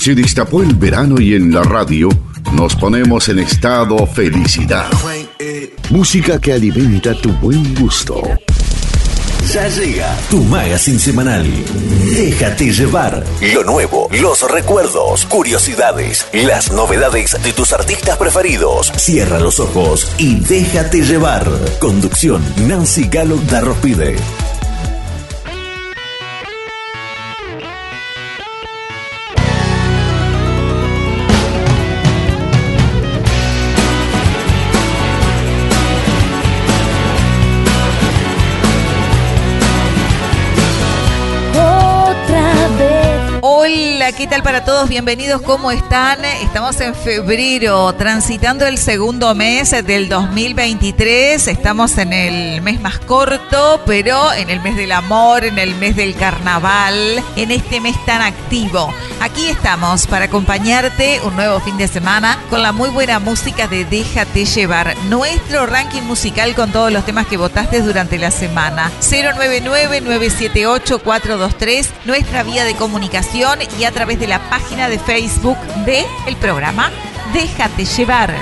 Se destapó el verano y en la radio nos ponemos en estado felicidad. Música que alimenta tu buen gusto. Ya llega tu magazine semanal. Déjate llevar. Lo nuevo, los recuerdos, curiosidades, las novedades de tus artistas preferidos. Cierra los ojos y déjate llevar. Conducción Nancy Galo Darrospide. ¿Qué tal para todos? Bienvenidos, ¿cómo están? Estamos en febrero, transitando el segundo mes del 2023. Estamos en el mes más corto, pero en el mes del amor, en el mes del carnaval, en este mes tan activo. Aquí estamos para acompañarte un nuevo fin de semana con la muy buena música de Déjate llevar, nuestro ranking musical con todos los temas que votaste durante la semana. 099-978-423, nuestra vía de comunicación y a través de la página de Facebook de el programa Déjate llevar.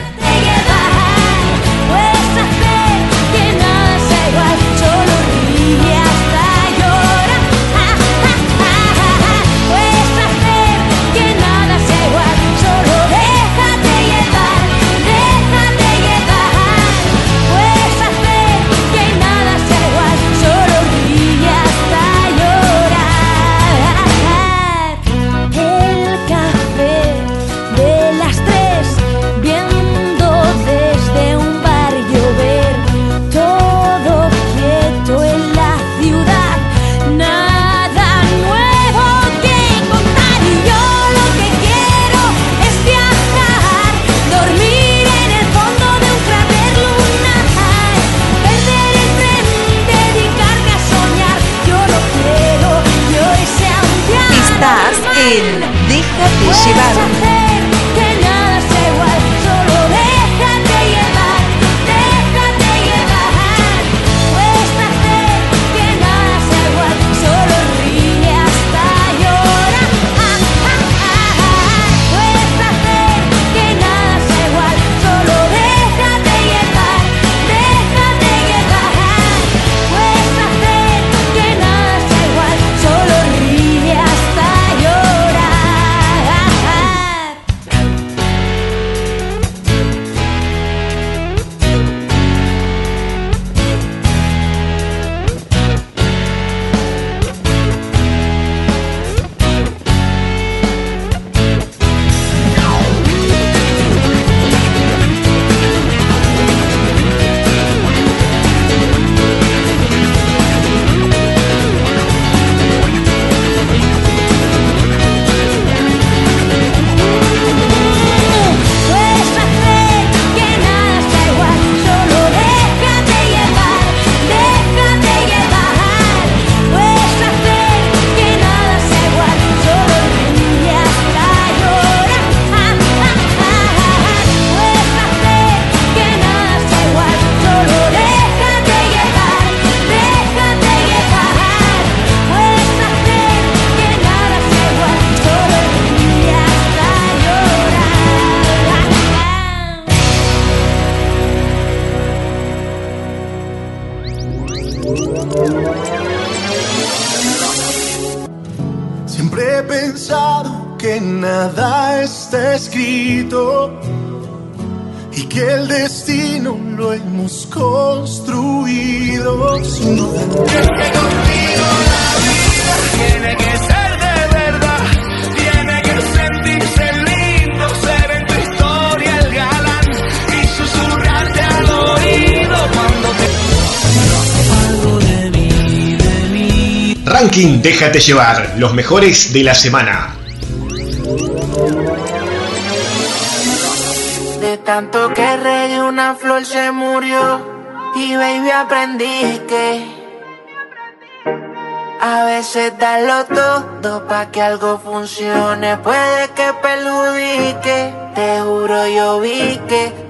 Shibano. Déjate llevar, los mejores de la semana. De tanto que regué una flor se murió y baby aprendí que a veces darlo todo pa' que algo funcione puede que perjudique. Te juro yo vi que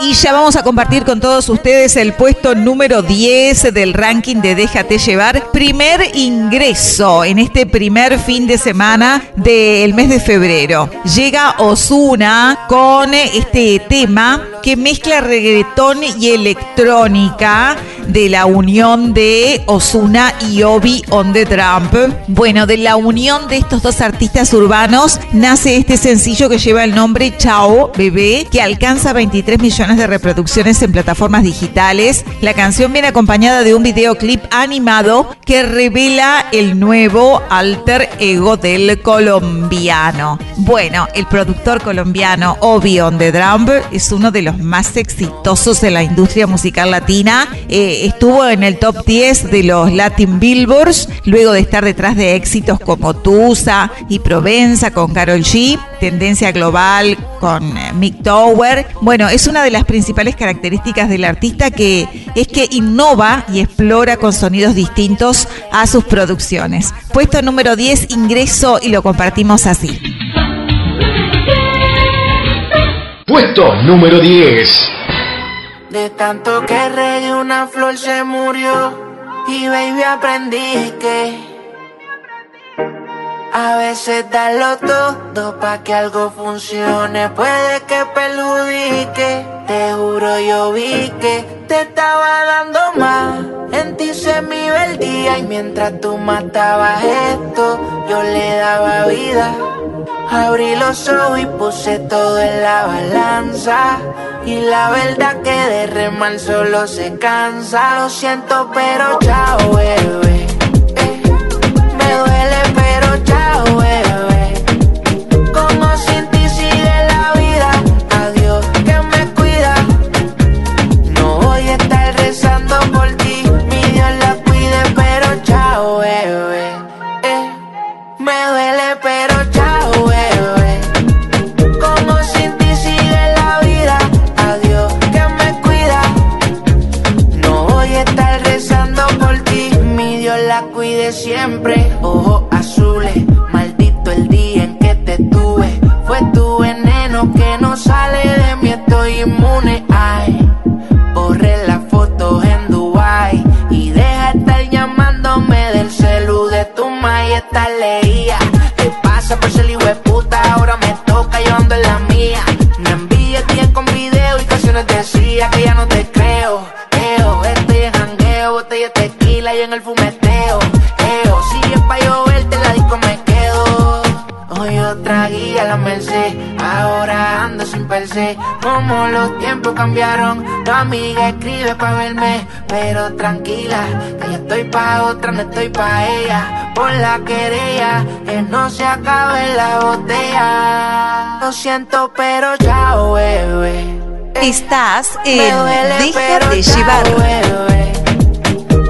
Y ya vamos a compartir con todos ustedes el puesto número 10 del ranking de Déjate llevar. Primer ingreso en este primer fin de semana del mes de febrero. Llega Osuna con este tema que mezcla reggaetón y electrónica de la unión de Osuna y Obi on the Trump. Bueno, de la unión de estos dos artistas urbanos nace este sencillo que lleva el nombre Chao Bebé, que alcanza 23 millones de reproducciones en plataformas digitales. La canción viene acompañada de un videoclip animado que revela el nuevo alter ego del colombiano. Bueno, el productor colombiano Obi on the Trump es uno de los más exitosos de la industria musical latina. Eh, estuvo en el top 10 de los Latin Billboards, luego de estar detrás de éxitos como Tusa y Provenza con Carol G, Tendencia Global con eh, Mick Tower. Bueno, es una de las principales características del artista que es que innova y explora con sonidos distintos a sus producciones. Puesto número 10, ingreso y lo compartimos así. Puesto número 10. De tanto que regué una flor se murió y baby aprendí que a veces darlo todo pa' que algo funcione puede que perjudique. Te juro yo vi que te estaba dando más. En ti se me iba y mientras tú matabas esto, yo le daba vida. Abrí los ojos y puse todo en la balanza. Y la verdad que de remar solo se cansa. Lo siento, pero chao, bebé. Eh, me duele, sale de mí, estoy inmune. Ay, borré las fotos en Dubai y deja de estar llamándome del celu de tu esta leía. ¿Qué pasa por ser hijo de puta? Ahora me toca llevando en la mía. Me envías bien con video y canciones decía que ya no te creo. Eo, estoy en jangueo, botella tequila y en el fumeteo. Los tiempos cambiaron, tu amiga escribe pa' verme, pero tranquila, que ya estoy pa' otra, no estoy pa' ella. Por la querella, que no se acabe la botella. Lo siento, pero chao, bebé. Estás en duele, llevar. bebé.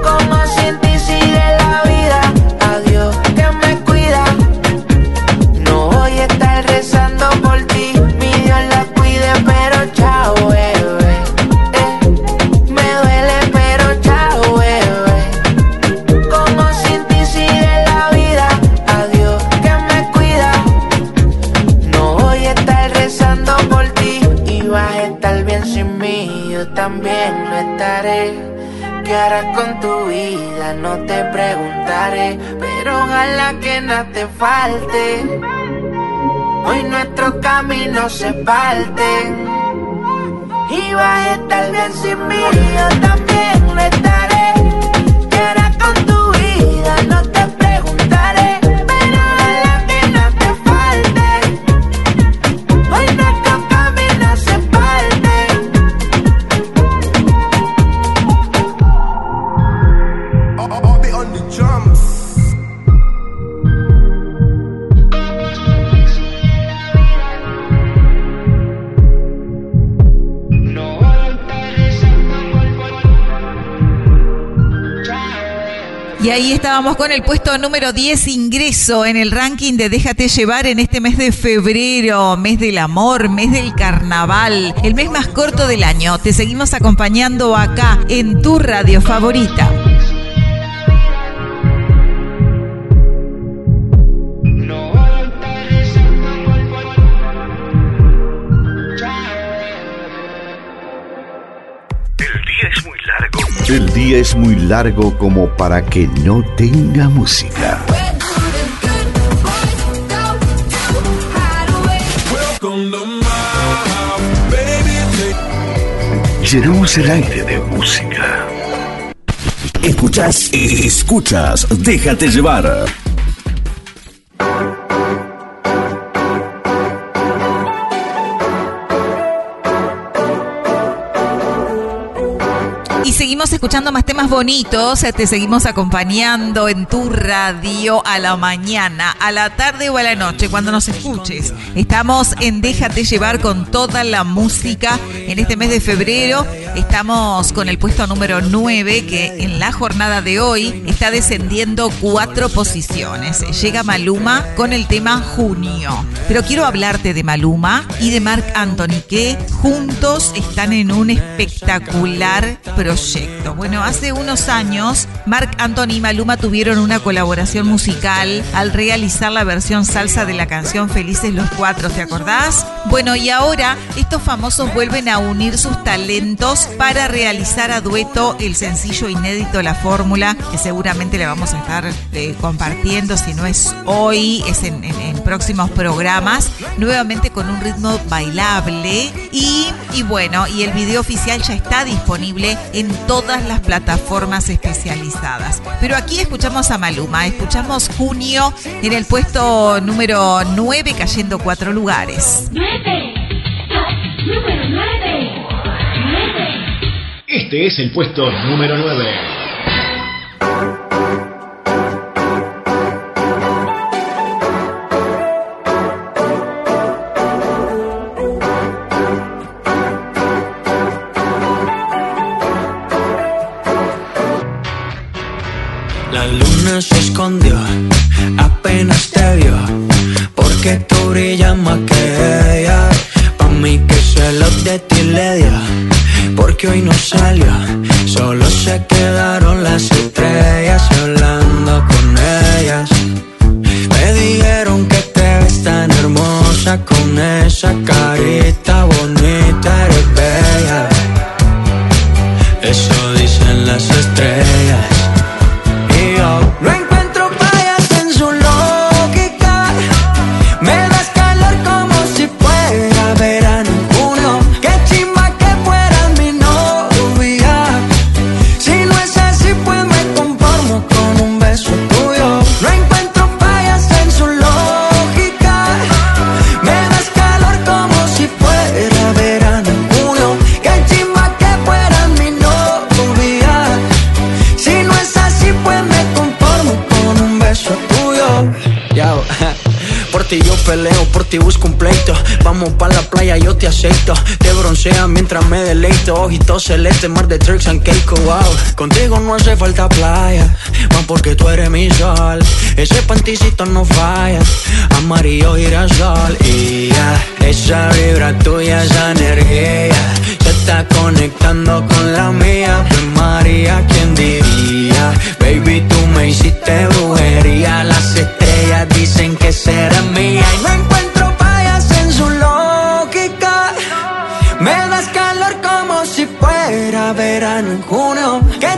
Como sin ti sigue la vida. Adiós, que me cuida. No voy a estar rezando por ti. Yo también lo estaré. ¿Qué harás con tu vida? No te preguntaré, pero ojalá que nada te falte. Hoy nuestros caminos se parten y vas a estar bien sin mí. Yo también lo estaré. ¿Qué harás con tu vida? No te Y ahí estábamos con el puesto número 10, ingreso en el ranking de Déjate llevar en este mes de febrero, mes del amor, mes del carnaval, el mes más corto del año. Te seguimos acompañando acá en tu radio favorita. El día es muy largo como para que no tenga música. Llenamos el aire de música. Escuchas, escuchas, déjate llevar. Escuchando más temas bonitos, te seguimos acompañando en tu radio a la mañana, a la tarde o a la noche, cuando nos escuches. Estamos en Déjate llevar con toda la música en este mes de febrero. Estamos con el puesto número 9 que en la jornada de hoy está descendiendo cuatro posiciones. Llega Maluma con el tema Junio. Pero quiero hablarte de Maluma y de Marc Anthony que juntos están en un espectacular proyecto. Bueno, hace unos años, Marc Anthony y Maluma tuvieron una colaboración musical al realizar la versión salsa de la canción Felices los Cuatro, ¿te acordás? Bueno, y ahora estos famosos vuelven a unir sus talentos para realizar a dueto el sencillo inédito La Fórmula, que seguramente le vamos a estar eh, compartiendo, si no es hoy, es en, próximos programas, nuevamente con un ritmo bailable. Y, y bueno, y el video oficial ya está disponible en todas las plataformas especializadas. Pero aquí escuchamos a Maluma, escuchamos Junio en el puesto número 9 cayendo cuatro lugares. 9, número 9. Este es el puesto número 9. Se escondió, apenas te vio, porque tú brillas más que ella. Pa' mí que se lo de ti le dio, porque hoy no salió, solo se quedaron las estrellas hablando con ellas. Me dijeron que te ves tan hermosa con esa carita peleo, por ti busco un pleito. Vamos pa' la playa, yo te acepto. Te broncea mientras me deleito. Ojitos celeste, mar de tricks and cake, wow. Contigo no hace falta playa, más porque tú eres mi sol. Ese panticito no falla, amarillo girasol. Y ya, esa vibra tuya, esa energía, se está conectando con la mía. Pues María, ¿quién diría? Baby, tú me hiciste brujería. Las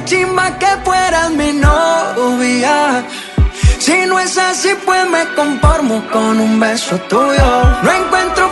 Chimba que fueras mi novia. Si no es así, pues me conformo con un beso tuyo. No encuentro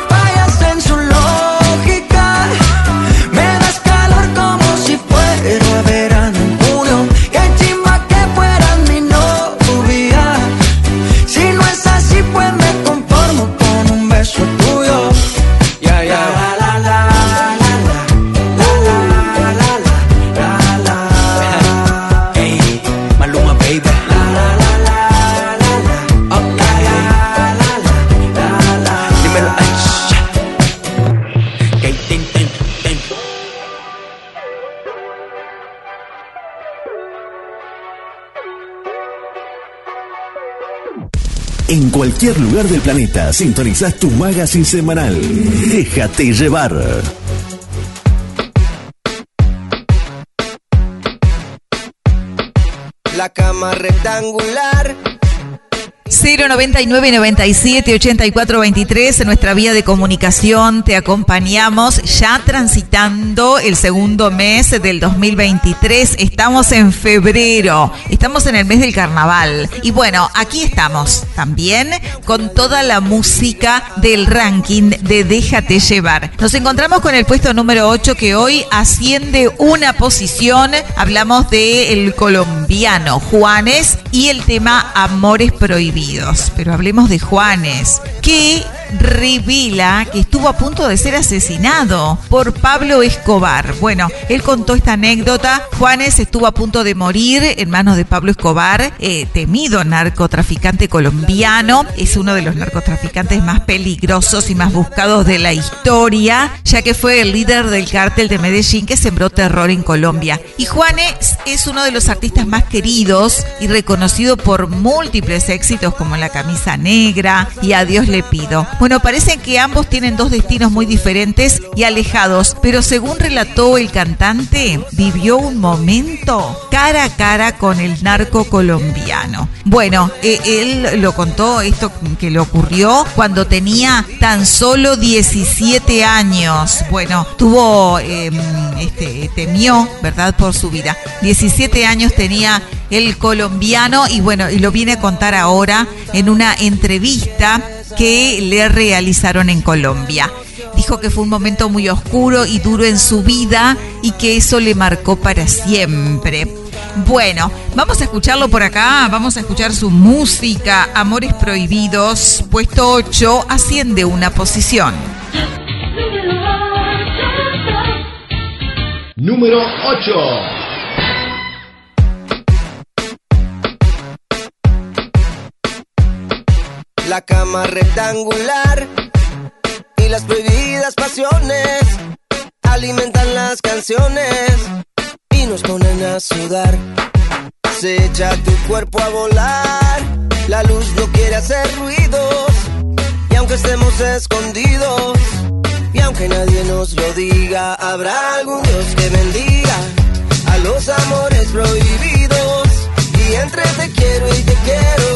En cualquier lugar del planeta sintonizas tu magazine semanal. Déjate llevar. La cama rectangular 099 97 84 23 en nuestra vía de comunicación. Te acompañamos ya transitando el segundo mes del 2023 estamos en febrero estamos en el mes del carnaval. Y bueno aquí estamos también con toda la música del ranking de Déjate llevar. Nos encontramos con el puesto número 8 que hoy asciende una posición. Hablamos de el colombiano Juanes y el tema Amores Prohibidos pero hablemos de Juanes, que revela que estuvo a punto de ser asesinado por Pablo Escobar. Bueno, él contó esta anécdota. Juanes estuvo a punto de morir en manos de Pablo Escobar, eh, temido narcotraficante colombiano. Es uno de los narcotraficantes más peligrosos y más buscados de la historia, ya que fue el líder del cártel de Medellín que sembró terror en Colombia. Y Juanes es uno de los artistas más queridos y reconocido por múltiples éxitos como La camisa negra y A Dios le pido. Bueno, parece que ambos tienen dos destinos muy diferentes y alejados, pero según relató el cantante, vivió un momento cara a cara con el narco colombiano. Bueno, eh, él lo contó, esto que le ocurrió cuando tenía tan solo 17 años. Bueno, tuvo, em, este, temió, ¿verdad?, por su vida. 17 años tenía el colombiano y bueno, y lo viene a contar ahora en una entrevista que le realizaron en Colombia. Dijo que fue un momento muy oscuro y duro en su vida y que eso le marcó para siempre. Bueno, vamos a escucharlo por acá, vamos a escuchar su música, Amores Prohibidos, puesto 8, asciende una posición. Número 8. La cama rectangular y las prohibidas pasiones alimentan las canciones y nos ponen a sudar. Se echa tu cuerpo a volar, la luz no quiere hacer ruidos y aunque estemos escondidos y aunque nadie nos lo diga, habrá algún Dios que bendiga a los amores prohibidos y entre te quiero y te quiero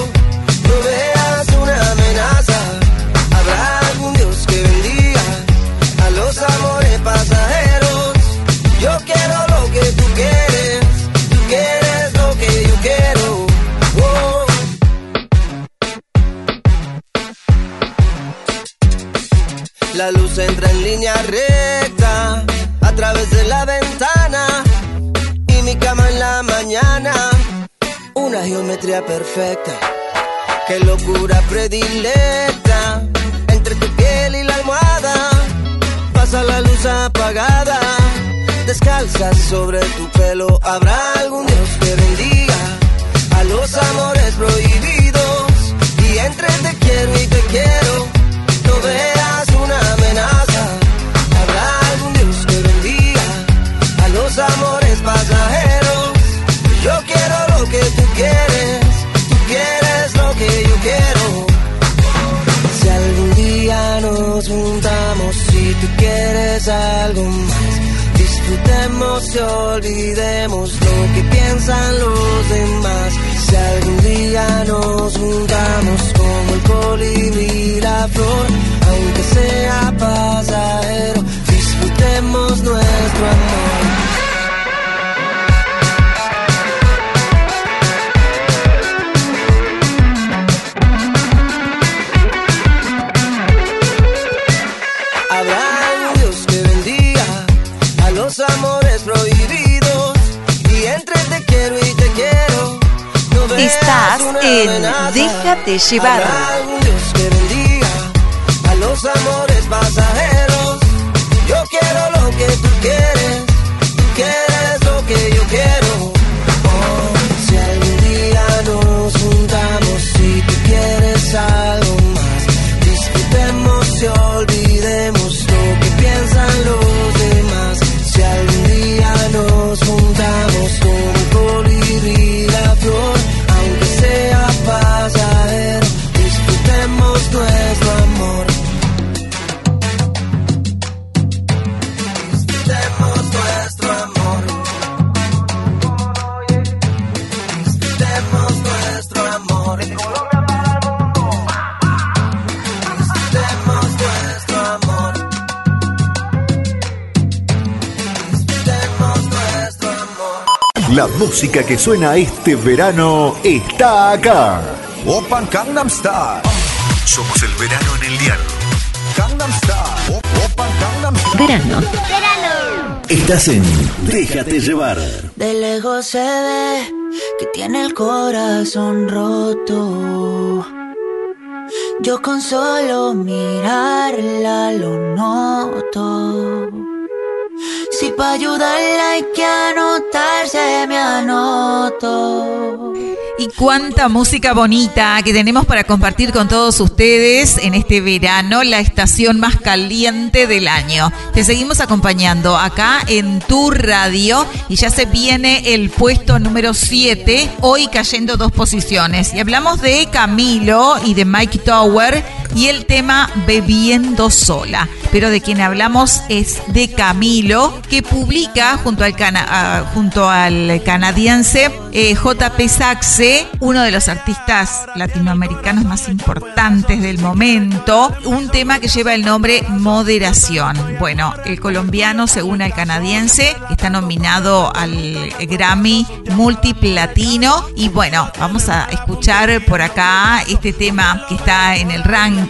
geometría perfecta Qué locura predilecta entre tu piel y la almohada. Pasa la luz apagada, descalza sobre tu pelo. Habrá algún Dios que bendiga a los amores prohibidos. Y entre te quiero y te quiero, no veas quieres, tú quieres lo que yo quiero. Si algún día nos juntamos, si tú quieres algo más, disfrutemos y olvidemos lo que piensan los demás. Si algún día nos juntamos como el colibrí la flor, aunque sea pasajero, disfrutemos nuestro amor. Estás en. Déjate llevar. Dios que bendiga a los amores pasajeros. Yo quiero lo que tú quieres, tú quieres lo que yo quiero. La música que suena este verano está acá. Open Gangnam Style. Somos el verano en el dial. Gangnam Style. Open Gangnam Style. Verano. Estás en Déjate llevar. De lejos se ve que tiene el corazón roto. Yo con solo mirarla lo noto. Para ayudarla hay que anotarse, me anoto. Y cuánta música bonita que tenemos para compartir con todos ustedes en este verano, la estación más caliente del año. Te seguimos acompañando acá en tu radio y ya se viene el puesto número 7, hoy cayendo dos posiciones. Y hablamos de Camilo y de Mike Tower y el tema Bebiendo sola. Pero de quien hablamos es de Camilo, que publica junto al, cana- junto al canadiense eh, JP Saxe, uno de los artistas latinoamericanos más importantes del momento, un tema que lleva el nombre Moderación. Bueno, el colombiano, según el canadiense, está nominado al Grammy multiplatino. Y bueno, vamos a escuchar por acá este tema que está en el ranking,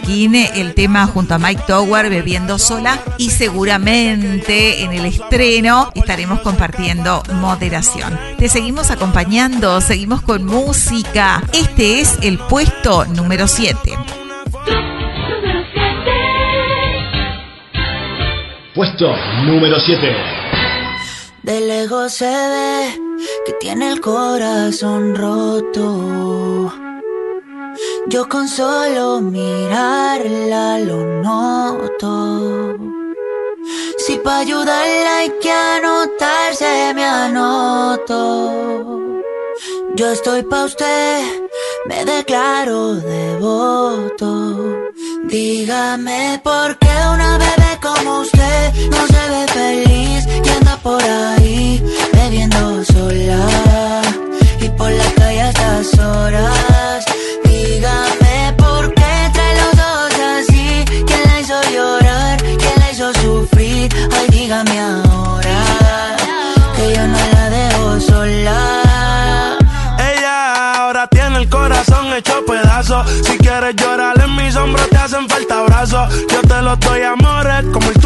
el tema junto a Mike Tower, Bebiendo Sola. Y seguramente en el estreno estaremos compartiendo moderación. Te seguimos acompañando, seguimos con música. Este es el puesto número 7. Puesto número 7. De lejos se ve que tiene el corazón roto. Yo con solo mirarla lo noto. Si para ayudarla hay que anotarse, me anoto. Yo estoy pa' usted, me declaro devoto. Dígame por qué una bebé como usted no se ve feliz y anda por ahí bebiendo sola y por la calle a estas horas. Dígame por qué trae los ojos así, quién la hizo llorar, quién la hizo sufrir. Ay, dígame ahora que yo no la dejo sola. Ella ahora tiene el corazón hecho pedazos. Si quieres llorar en mis hombros, te hacen falta brazos. Yo te los doy amores, como el tuyo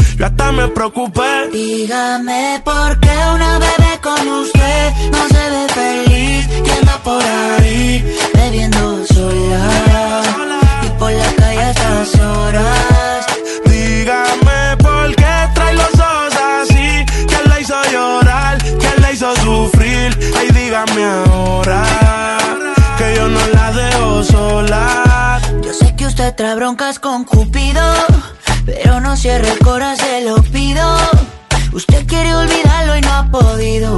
Yo hasta me preocupé. Dígame por qué una bebé como usted no se ve feliz y anda por ahí bebiendo sola y por la calle a estas horas. Dígame por qué trae los ojos así. ¿Quién la hizo llorar? ¿Quién la hizo sufrir? Ay, dígame ahora que yo no la dejo sola. Yo sé que usted trae broncas con Cupido, pero no cierre el corazón, se lo pido. Usted quiere olvidarlo y no ha podido.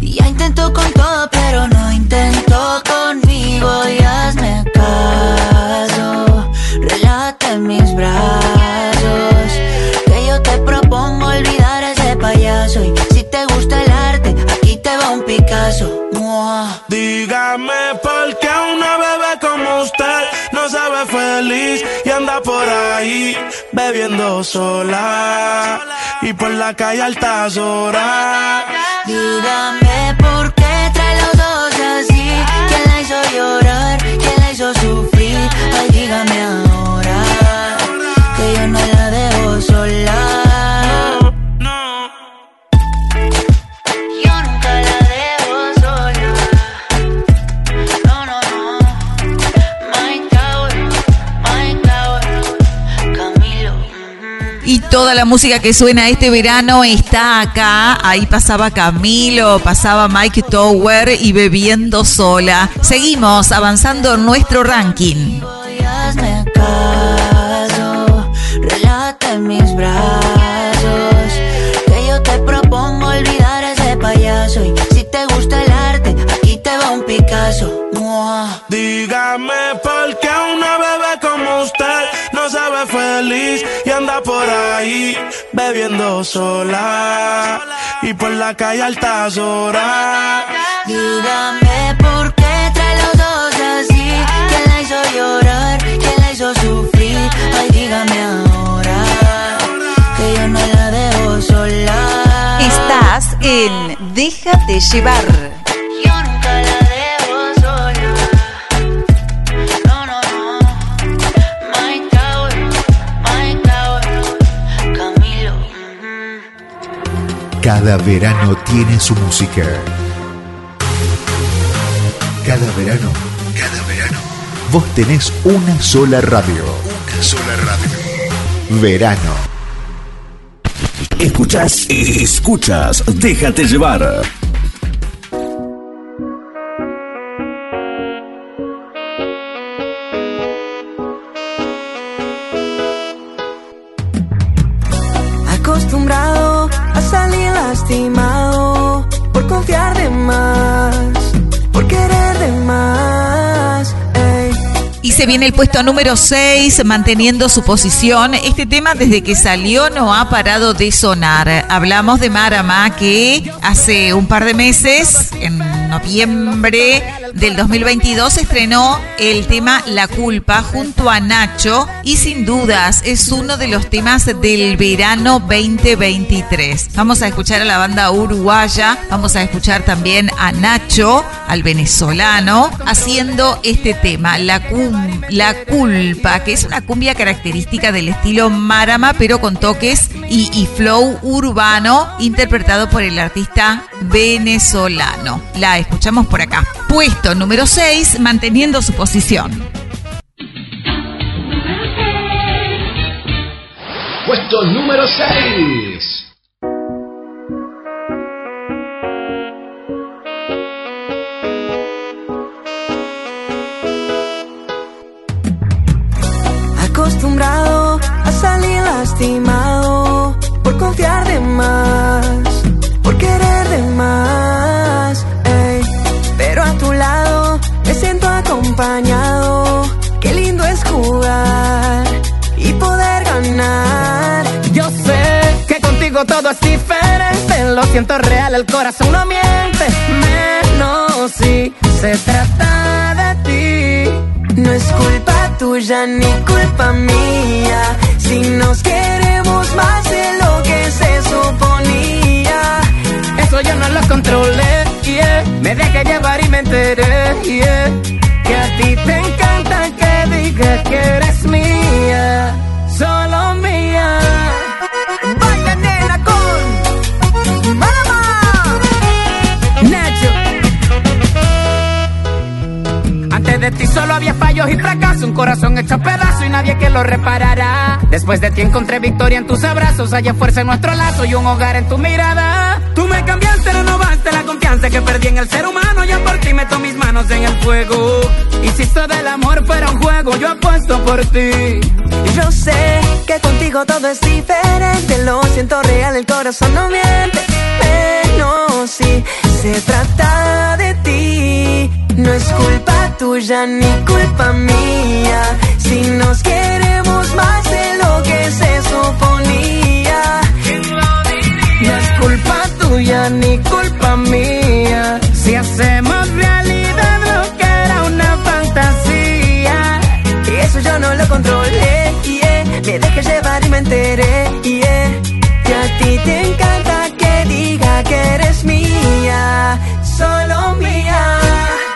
Ya intentó con todo, pero no intentó conmigo. Y hazme caso, relájate en mis brazos. Que yo te propongo olvidar a ese payaso. Y si te gusta el arte, aquí te va un Picasso. Mua. Dígame por qué bebiendo sola y por la calle altas horas. Dígame por qué trae los ojos así. ¿Quién la hizo llorar? ¿Quién la hizo sufrir? Ay, dígame ahora que yo no la dejo sola. Toda la música que suena este verano está acá. Ahí pasaba Camilo, pasaba Mike Tower y bebiendo sola. Seguimos avanzando en nuestro ranking. Y hazme caso, relájate en mis brazos. Que yo te propongo olvidar a ese payaso. Y si te gusta el arte, aquí te va un Picasso. Dígame sola y por la calle altas horas. Dígame por qué trae los dos así. ¿Quién la hizo llorar? ¿Quién la hizo sufrir? Ay, dígame ahora que yo no la dejo sola. Estás en Déjate llevar. Cada verano tiene su música. Cada verano, cada verano, vos tenés una sola radio. Una sola radio. Verano. Escuchas, escuchas, déjate llevar. Se viene el puesto número 6, manteniendo su posición. Este tema desde que salió no ha parado de sonar. Hablamos de Marama que hace un par de meses, noviembre del 2022, estrenó el tema La culpa junto a Nacho y sin dudas es uno de los temas del verano 2023. Vamos a escuchar a la banda uruguaya, vamos a escuchar también a Nacho, al venezolano, haciendo este tema, La, culpa, que es una cumbia característica del estilo Marama, pero con toques y, y flow urbano, interpretado por el artista venezolano. La escuchamos por acá. Puesto número 6, manteniendo su posición. Puesto número 6. Acostumbrado a salir lastimado por confiar de más, acompañado. Qué lindo es jugar y poder ganar. Yo sé que contigo todo es diferente. Lo siento real, el corazón no miente. Menos si se trata de ti. No es culpa tuya ni culpa mía. Si nos queremos más de lo que se suponía. Eso yo no lo controlé, yeah. Me dejé llevar y me enteré, yeah. Que a ti te encanta que digas que eres mía. Solo mía. Baila nena con Malama. Nacho. Antes de ti solo había fallos y fracasos, un corazón hecho pedazo y nadie que lo reparará. Después de ti encontré victoria en tus abrazos, hallé fuerza en nuestro lazo y un hogar en tu mirada. Me cambiaste, renovaste la confianza que perdí en el ser humano, yo por ti meto mis manos en el fuego. Esto del amor fuera un juego, yo apuesto por ti. Yo sé que contigo todo es diferente, lo siento real, el corazón no miente. Pero si se trata de ti, no es culpa tuya ni culpa mía. Si nos queremos más de lo que se suponía, no es culpa tuya ni culpa mía. Si hacemos realidad lo que era una fantasía, y eso yo no lo controlé, yeah. me dejé llevar y me enteré, yeah. que a ti te encanta que diga que eres mía, solo mía.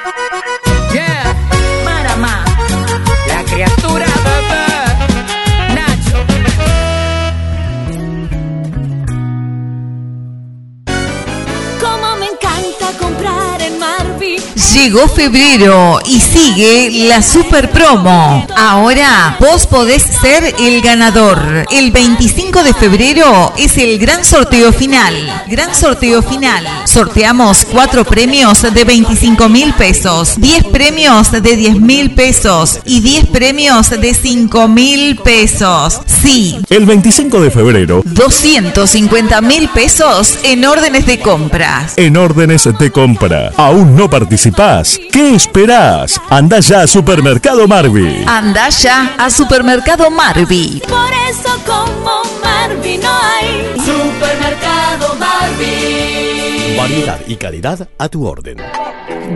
Llegó febrero y sigue la super promo. Ahora vos podés ser el ganador. El 25 de febrero es el gran sorteo final. Gran sorteo final. Sorteamos cuatro premios de 25 mil pesos, 10 premios de 10 mil pesos y 10 premios de 5 mil pesos. Sí, El 25 de febrero, 250 mil pesos en órdenes de compras. en órdenes de compra. ¿Aún no participás? ¿Qué esperás? Anda ya a Supermercado Marvi. Anda ya a Supermercado Marvi. Por eso como Marvi no hay. Supermercado Marvi. Variedad y calidad a tu orden.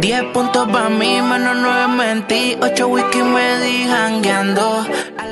10 puntos para mí, menos 9 mentí. 8 whisky me di jangueando.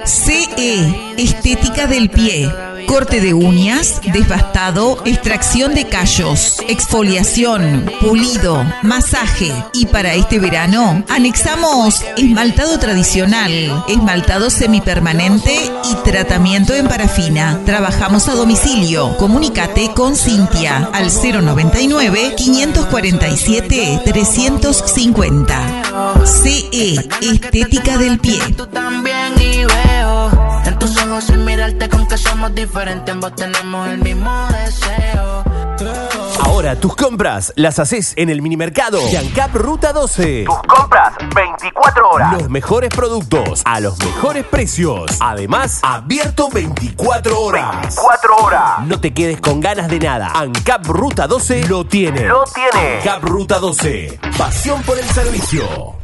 CE, estética del pie. Corte de uñas, desbastado, extracción de callos, exfoliación, pulido, masaje. Y para este verano, anexamos esmaltado tradicional, esmaltado semipermanente y tratamiento en parafina. Trabajamos a domicilio. Comunícate con Cintia al 099 547 350. CE, estética del pie. En tus ojos con que somos diferentes, ambos tenemos el mismo deseo. Ahora tus compras las haces en el minimercado Yancap Ruta 12. Tus compras 24 horas. Los mejores productos a los mejores precios. Además, abierto 24 horas. 24 horas. No te quedes con ganas de nada. ANCAP Ruta 12 lo tiene. Lo tiene. ANCAP Ruta 12. Pasión por el servicio.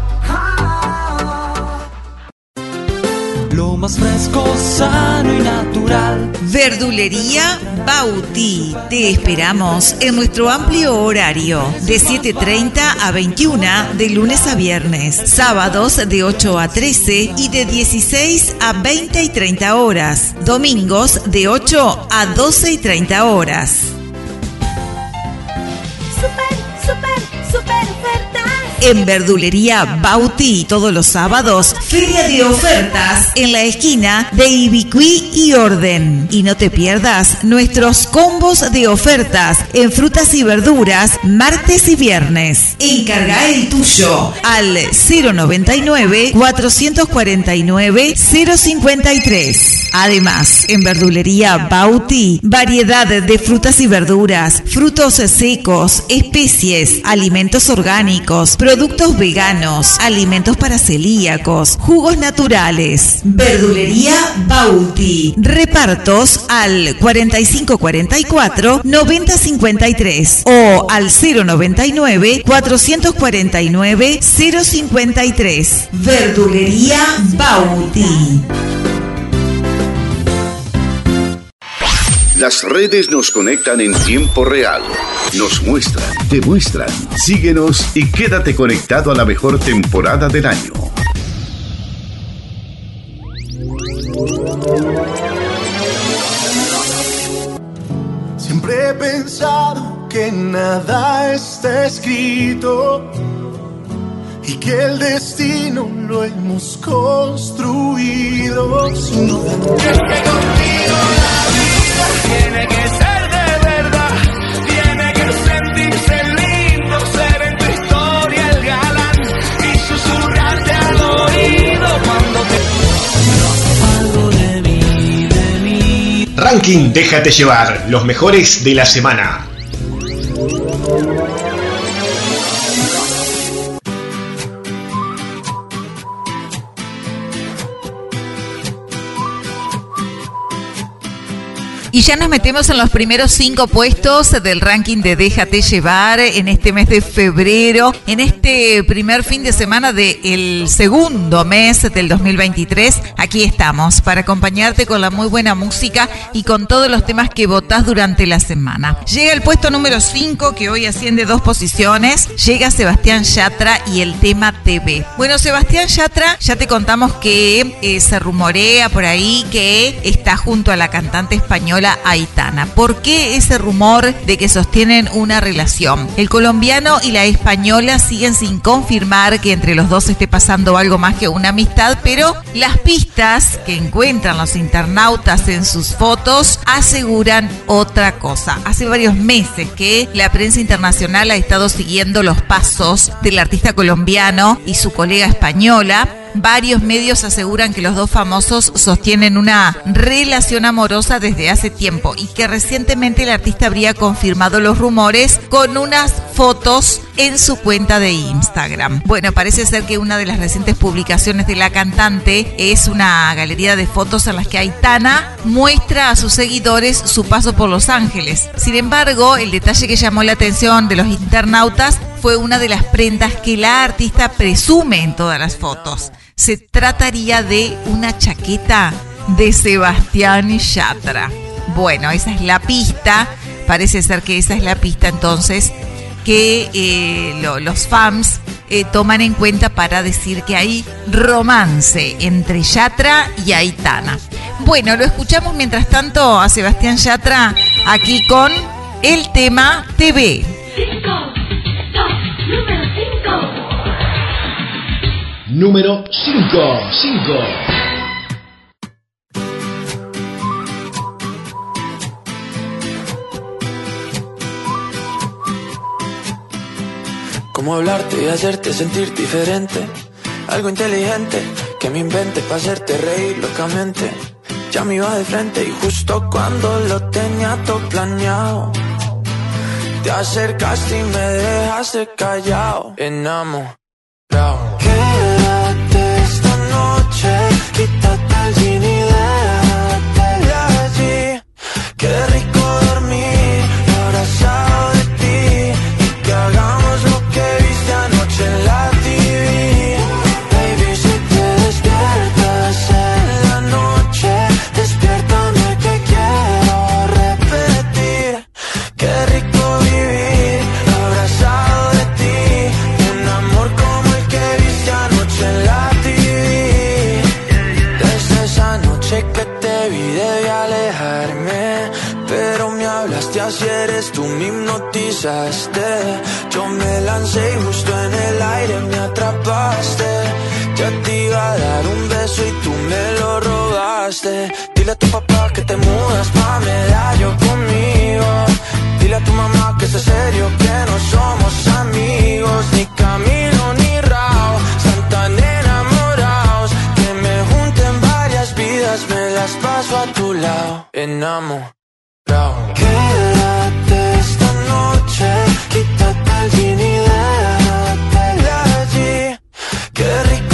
Más fresco, sano y natural. Verdulería Bauti. Te esperamos en nuestro amplio horario de 7.30 a 21 de lunes a viernes, sábados de 8 a 13 y de 16 a 20 y 30 horas, domingos de 8 a 12 y 30 horas. Super, super. En Verdulería Bauti todos los sábados, feria de ofertas en la esquina de Ibicuí y Orden. Y no te pierdas nuestros combos de ofertas en frutas y verduras martes y viernes. Encarga el tuyo al 099 449 053. Además, en Verdulería Bauti, variedad de frutas y verduras, frutos secos, especies, alimentos orgánicos, productos veganos, alimentos para celíacos, jugos naturales. Verdulería Bauti. Repartos al 4544 9053 o al 099 449 053. Verdulería Bauti. Las redes nos conectan en tiempo real. Nos muestran, te muestran. Síguenos y quédate conectado a la mejor temporada del año. Siempre he pensado que nada está escrito y que el destino lo hemos construido. Ranking Déjate llevar, los mejores de la semana. Y ya nos metemos en los primeros cinco puestos del ranking de Déjate llevar en este mes de febrero, en este primer fin de semana del segundo mes del 2023. Aquí estamos para acompañarte con la muy buena música y con todos los temas que votás durante la semana. Llega el puesto número 5 que hoy asciende dos posiciones. Llega Sebastián Yatra y el tema TV. Bueno, Sebastián Yatra, ya te contamos que eh, se rumorea por ahí que está junto a la cantante española Aitana. ¿Por qué ese rumor de que sostienen una relación? El colombiano y la española siguen sin confirmar que entre los dos esté pasando algo más que una amistad, pero las pistas que encuentran los internautas en sus fotos aseguran otra cosa. Hace varios meses que la prensa internacional ha estado siguiendo los pasos del artista colombiano y su colega española Varios medios aseguran que los dos famosos sostienen una relación amorosa desde hace tiempo y que recientemente el artista habría confirmado los rumores con unas fotos en su cuenta de Instagram. Bueno, parece ser que una de las recientes publicaciones de la cantante es una galería de fotos en las que Aitana muestra a sus seguidores su paso por Los Ángeles. Sin embargo, el detalle que llamó la atención de los internautas fue una de las prendas que la artista presume en todas las fotos. Se trataría de una chaqueta de Sebastián Yatra. Bueno, esa es la pista. Parece ser que esa es la pista entonces que eh, lo- los fans eh, toman en cuenta para decir que hay romance entre Yatra y Aitana. Bueno, lo escuchamos mientras tanto a Sebastián Yatra aquí con el tema TV. Número 5. 5. Cómo hablarte y hacerte sentir diferente. Algo inteligente que me invente para hacerte reír locamente. Ya me iba de frente y justo cuando lo tenía todo planeado. Te acercaste y me dejaste callado. Enamorado. Quédate esta noche, quítate el jean y déjate Yo me lancé y justo en el aire me atrapaste. Ya te iba a dar un beso y tú me lo robaste. Dile a tu papá que te mudas pa' medallo conmigo. Dile a tu mamá que es serio que no somos amigos. Ni camino ni rao, están tan enamorados. Que me junten varias vidas, me las paso a tu lado. Enamorado. Quédate noche, quítate el jean y déjate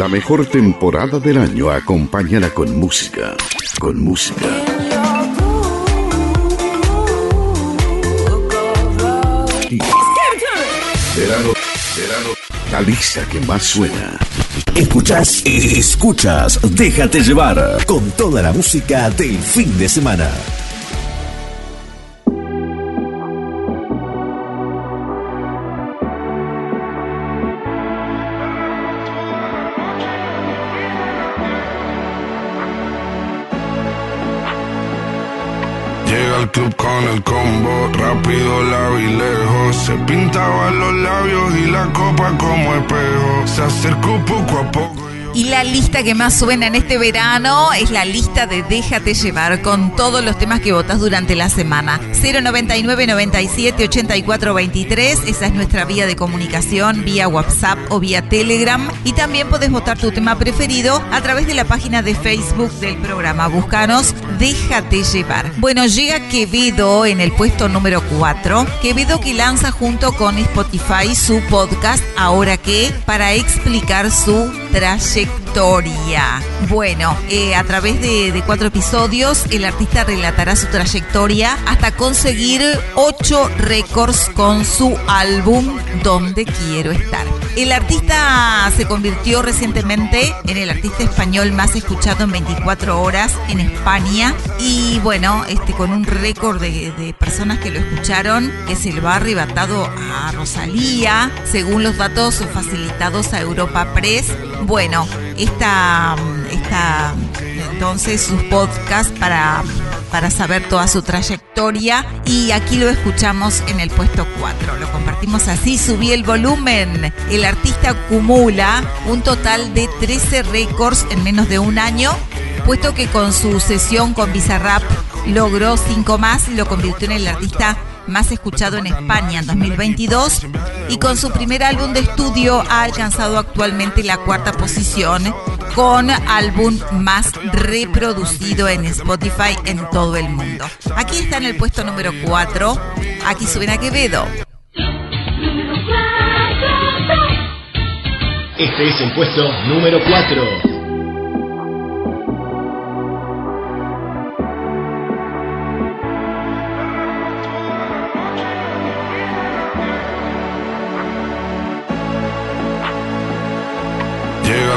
La mejor temporada del año acompáñala con música. Con música. Verano, verano. La lista que más suena. Escuchas, escuchas, déjate llevar con toda la música del fin de semana. Rápido la vi lejos. Se pintaba los labios y la copa como espejo. Se acercó poco a poco. Y la lista que más suena en este verano es la lista de Déjate llevar con todos los temas que votas durante la semana. 099 97 84 23, esa es nuestra vía de comunicación, vía WhatsApp o vía Telegram. Y también podés votar tu tema preferido a través de la página de Facebook del programa. Búscanos Déjate llevar. Bueno, llega Quevedo en el puesto número 4. Quevedo que lanza junto con Spotify su podcast Ahora que para explicar su trayectoria. Bueno, eh, a través de, de cuatro episodios el artista relatará su trayectoria hasta conseguir ocho récords con su álbum Donde Quiero Estar. El artista se convirtió recientemente en el artista español más escuchado en 24 horas en España y bueno, este con un récord de, personas que lo escucharon que se le va arrebatado a Rosalía, según los datos facilitados a Europa Press. Bueno, esta, esta entonces sus podcasts para para saber toda su trayectoria y aquí lo escuchamos en el puesto 4. Lo compartimos así, subí el volumen. El artista acumula un total de 13 récords en menos de un año, puesto que con su sesión con Bizarrap logró 5 más y lo convirtió en el artista más escuchado en España en 2022 y con su primer álbum de estudio ha alcanzado actualmente la cuarta posición con álbum más reproducido en Spotify en todo el mundo. Aquí está en el puesto número 4, aquí suben a Quevedo. Este es el puesto número 4.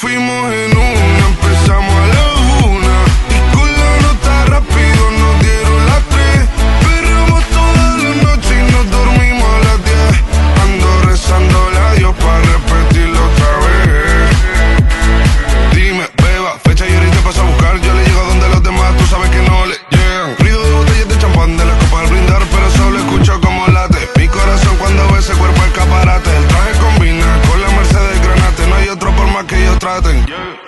fuimos en una, empezamos a la una. Y con la nota rápido nos dieron las tres. Perramos toda la noche y nos dormimos a las diez. Ando rezando a Dios para más que ellos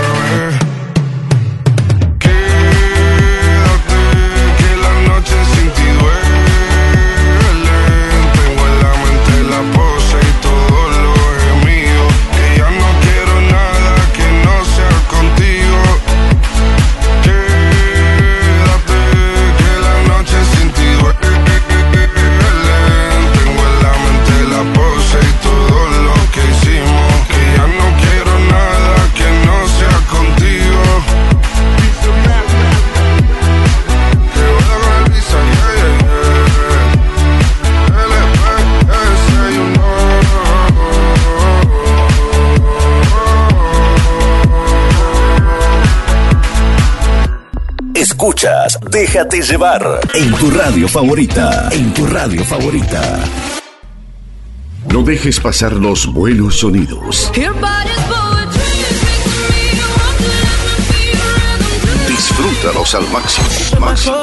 Escuchas Déjate llevar en tu radio favorita. En tu radio favorita. No dejes pasar los buenos sonidos. Disfrútalos al máximo. máximo.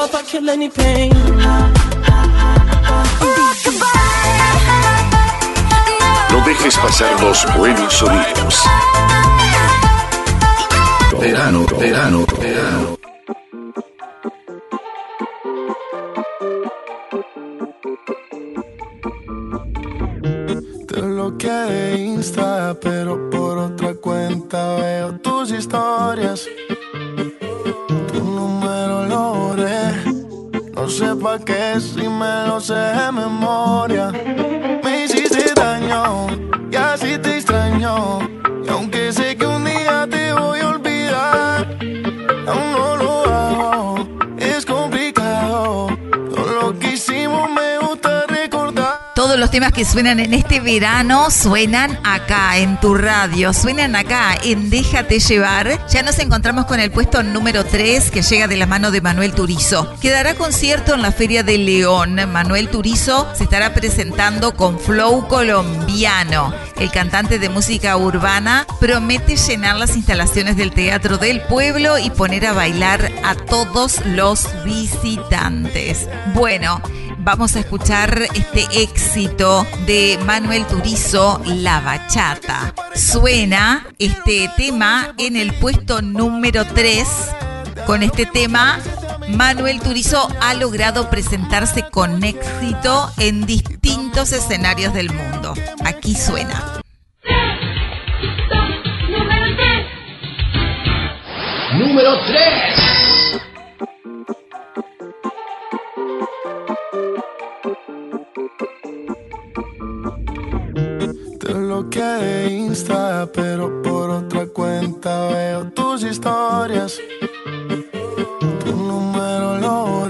No dejes pasar los buenos sonidos. Verano, verano, verano. De Insta, pero por otra cuenta veo tus historias. Tu número lo borré. No sé pa' qué si me lo sé de memoria. Los temas que suenan en este verano suenan acá en tu radio, suenan acá en Déjate llevar. Ya nos encontramos con el puesto número 3 que llega de la mano de Manuel Turizo. Quedará concierto en la Feria de León. Manuel Turizo se estará presentando con Flow Colombiano. El cantante de música urbana promete llenar las instalaciones del Teatro del Pueblo y poner a bailar a todos los visitantes. Bueno, vamos a escuchar este éxito de Manuel Turizo, La Bachata. Suena este tema en el puesto número 3. Con este tema, Manuel Turizo ha logrado presentarse con éxito en distintos escenarios del mundo. Aquí suena. Número 3. Bloqueé de Insta, pero por otra cuenta veo tus historias. Tu número lo.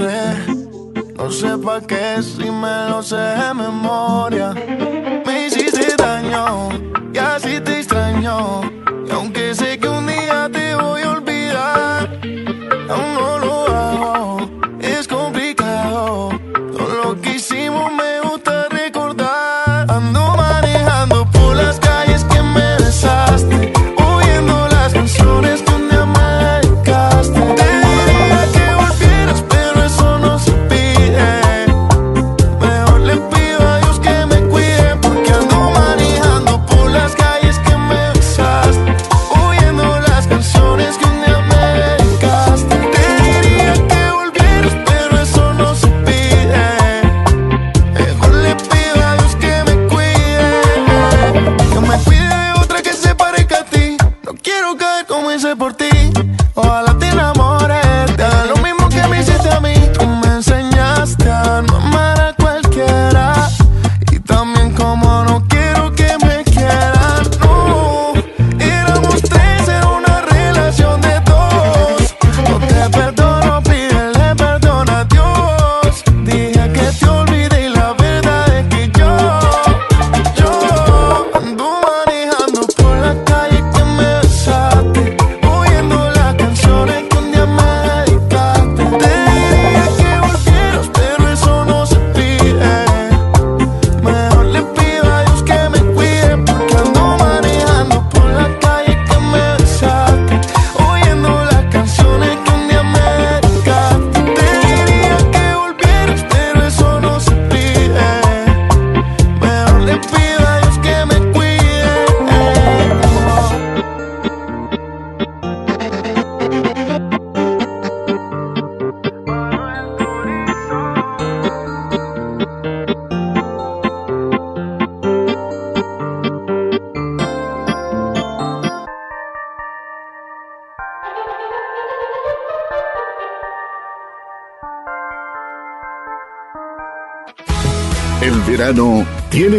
No sé pa' qué si me lo sé de memoria. Me hiciste daño y así te extraño.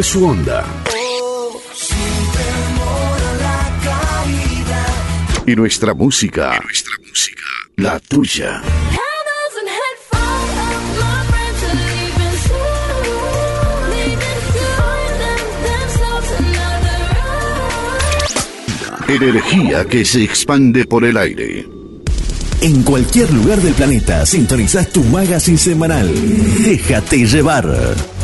su onda. Y nuestra música. Nuestra música. La tuya. Energía que se expande por el aire. En cualquier lugar del planeta sintonizas tu magazine semanal. Déjate llevar.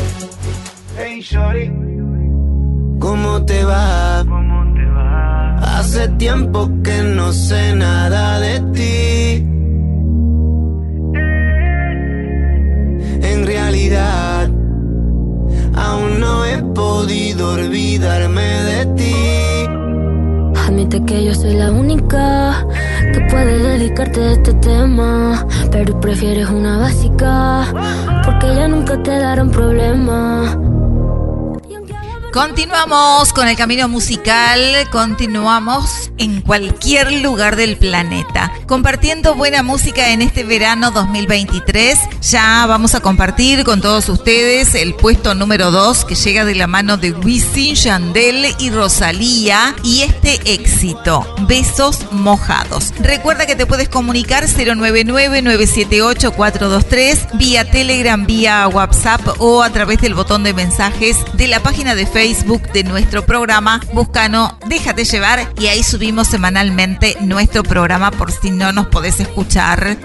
Continuamos con el camino musical, continuamos en cualquier lugar del planeta, compartiendo buena música en este verano 2023 ya vamos a compartir con todos ustedes el puesto número 2 que llega de la mano de Wisin, Yandel y Rosalía y este éxito, Besos Mojados. Recuerda que te puedes comunicar 099-978-423 vía Telegram, vía WhatsApp o a través del botón de mensajes de la página de Facebook de nuestro programa. Búscano, déjate llevar y ahí subimos semanalmente nuestro programa por si no nos podés escuchar,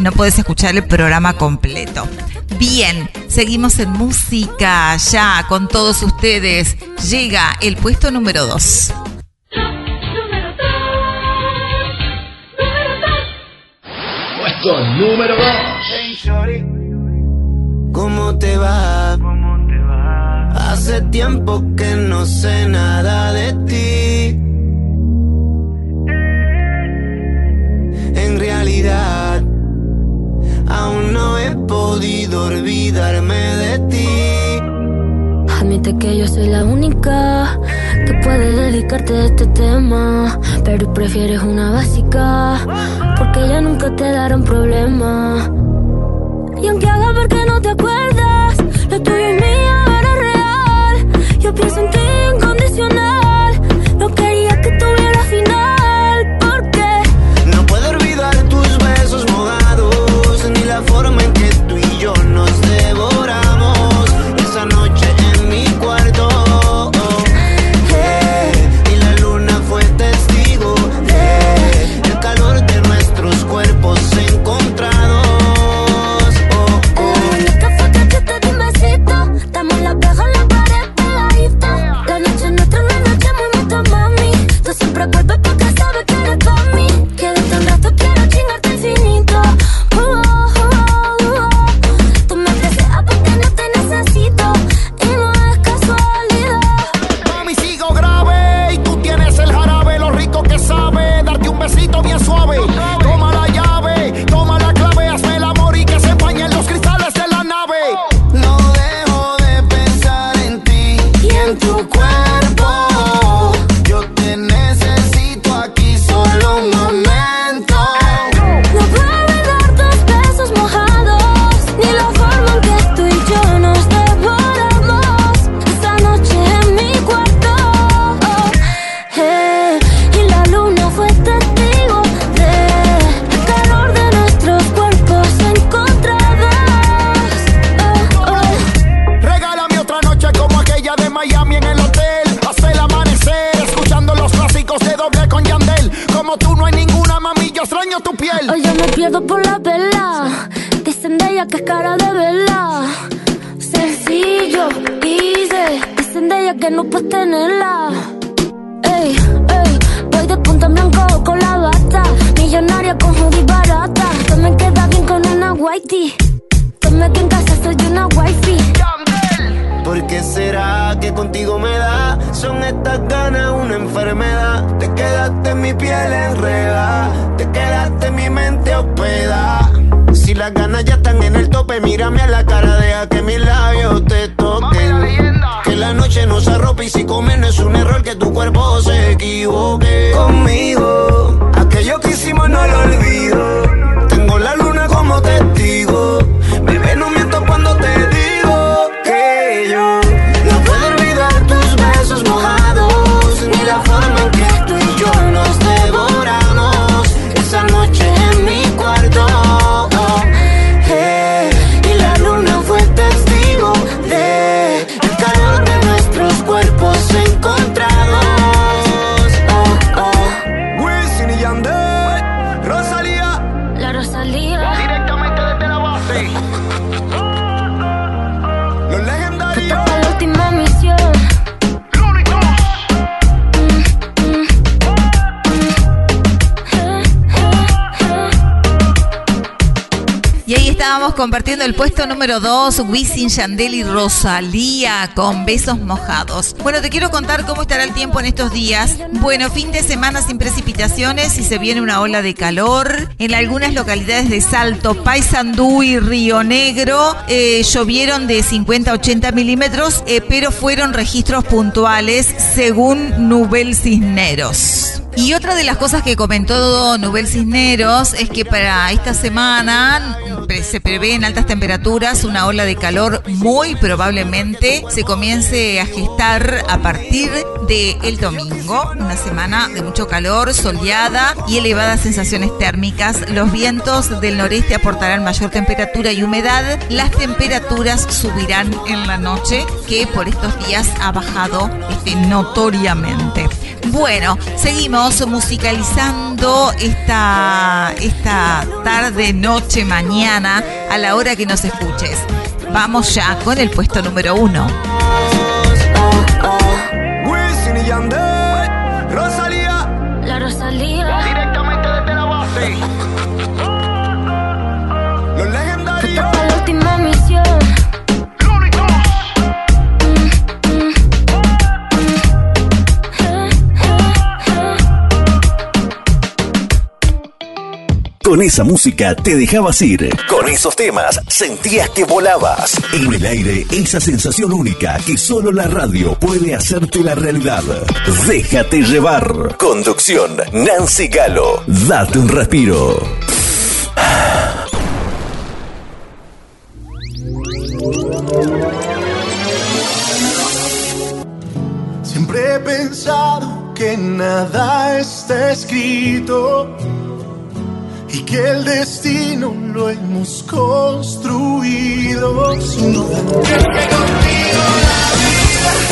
no podés escuchar el programa completo Bien, seguimos en música ya con todos ustedes. Llega el puesto número 2. Puesto número 2. ¿Cómo te va? Hace tiempo que no sé nada de ti. Eh. En realidad aún no he podido olvidarme de ti. Admite que yo soy la única que puede dedicarte a este tema, pero prefieres una básica, porque ya nunca te darán problema. Y aunque haga porque no te acuerdas, lo tuyo y mío era real. Yo pienso en ti incondicional. Número 2, Wisin, Yandel y Rosalía con besos mojados. Bueno, te quiero contar cómo estará el tiempo en estos días. Bueno, fin de semana sin precipitaciones y se viene una ola de calor. En algunas localidades de Salto, Paysandú y Río Negro eh, llovieron de 50 a 80 milímetros, eh, pero fueron registros puntuales según Nubel Cisneros. Y otra de las cosas que comentó Nubel Cisneros es que para esta semana se prevé en altas temperaturas una ola de calor muy probablemente se comience a gestar a partir del domingo, una semana de mucho calor, soleada y elevadas sensaciones térmicas. Los vientos del noreste aportarán mayor temperatura y humedad. Las temperaturas subirán en la noche, que por estos días ha bajado este, notoriamente. Bueno, seguimos musicalizando esta, esta tarde, noche, mañana, a la hora que nos escuches. Vamos ya con el puesto número uno. Esa música te dejabas ir. Con esos temas sentías que volabas. En el aire, esa sensación única que solo la radio puede hacerte la realidad. Déjate llevar. Conducción, Nancy Galo. Date un respiro. Siempre he pensado que nada está escrito que el destino lo hemos construido. Sin duda.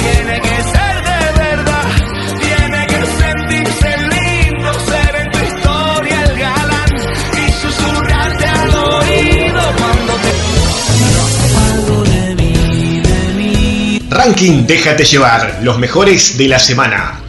Tiene que ser de verdad, tiene que sentirse lindo, ser en tu historia el galán y susurrarte al oído cuando te de mí, de mí. Ranking Déjate llevar, los mejores de la semana.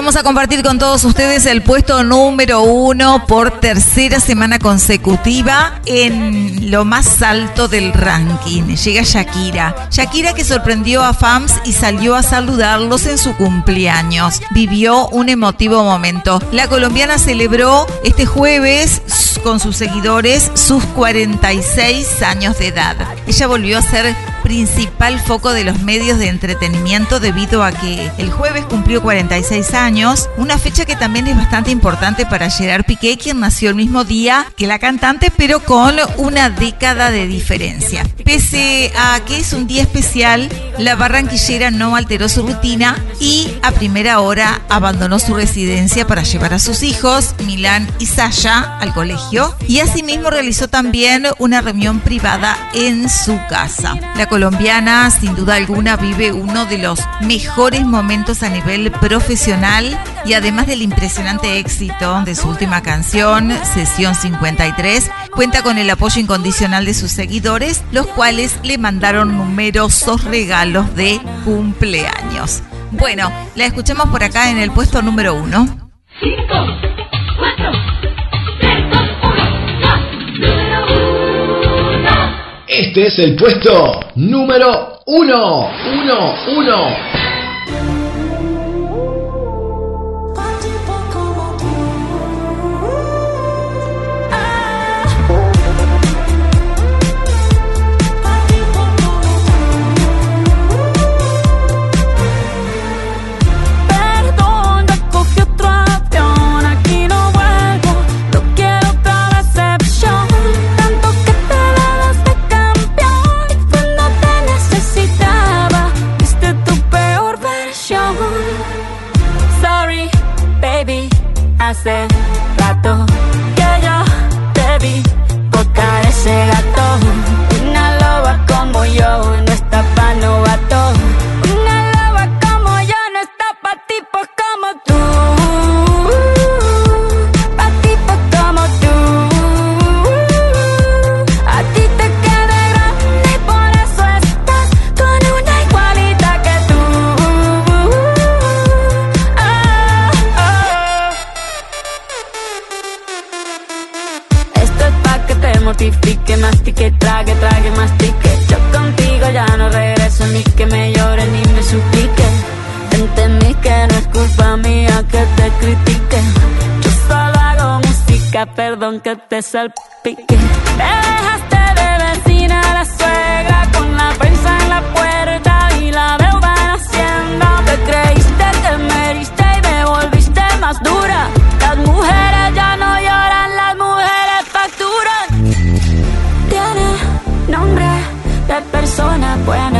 Vamos a compartir con todos ustedes el puesto número uno por tercera semana consecutiva en lo más alto del ranking. Llega Shakira. Shakira que sorprendió a fans y salió a saludarlos en su cumpleaños. Vivió un emotivo momento. La colombiana celebró este jueves con sus seguidores sus 46 años de edad. Ella volvió a ser principal foco de los medios de entretenimiento debido a que el jueves cumplió 46 años, una fecha que también es bastante importante para Gerard Piqué, quien nació el mismo día que la cantante, pero con una década de diferencia. Pese a que es un día especial, la barranquillera no alteró su rutina y a primera hora abandonó su residencia para llevar a sus hijos, Milán y Sasha, al colegio y asimismo realizó también una reunión privada en su casa. La colombiana, sin duda alguna, vive uno de los mejores momentos a nivel profesional y además del impresionante éxito de su última canción, Sesión 53, cuenta con el apoyo incondicional de sus seguidores, los cuales le mandaron numerosos regalos de cumpleaños. Bueno, la escuchamos por acá en el puesto número uno. Este es el puesto número uno. Uno, uno. Versión. Mortifique, mastique, trague, trague, mastique. Yo contigo ya no regreso ni que me llore ni me suplique. Entendí que no es culpa mía que te critique. Yo solo hago música, perdón que te salpique. Me dejaste de vecina a la suegra con la prensa en la puerta y la deuda en Hacienda. Te creíste que me heriste y me volviste más dura. Las mujeres buena.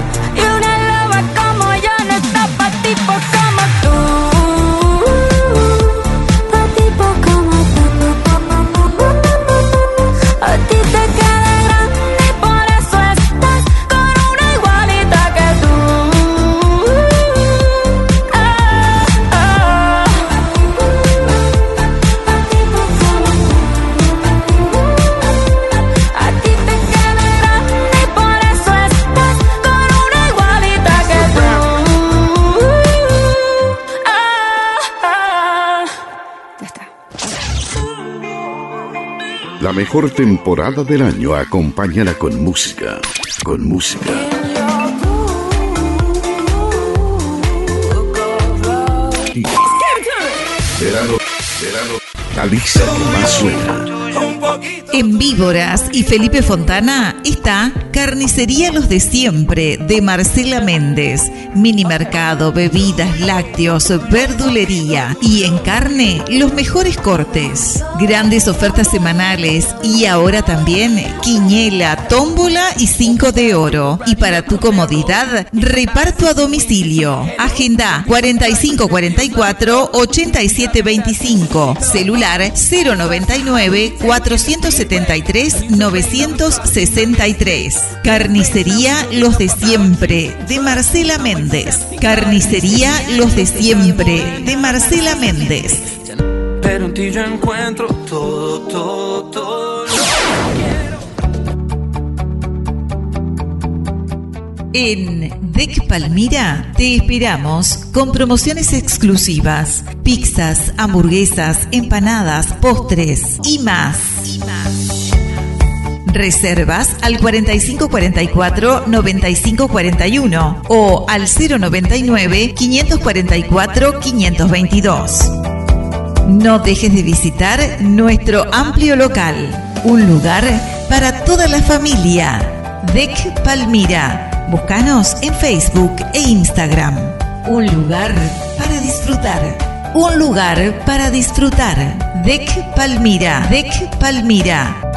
Mejor temporada del año acompáñala con música. Con música. Verano, verano. La lista que más suena. En Víboras y Felipe Fontana está Carnicería Los de Siempre de Marcela Méndez. Mini mercado, bebidas, lácteos, verdulería y en carne los mejores cortes. Grandes ofertas semanales y ahora también quiñela, tómbola y cinco de oro. Y para tu comodidad, reparto a domicilio. Agenda 4544 8725. Celular 099 473 963. Carnicería Los de Siempre de Marcela Méndez. Carnicería Los de Siempre de Marcela Méndez. Pero en ti yo encuentro todo, todo, todo. En DEC Palmira te esperamos con promociones exclusivas, pizzas, hamburguesas, empanadas, postres y más. Reservas al 4544-9541 o al 099-544-522. No dejes de visitar nuestro amplio local, un lugar para toda la familia. DEC Palmira. Búscanos en Facebook e Instagram. Un lugar para disfrutar. Un lugar para disfrutar. DEC Palmira. DEC Palmira.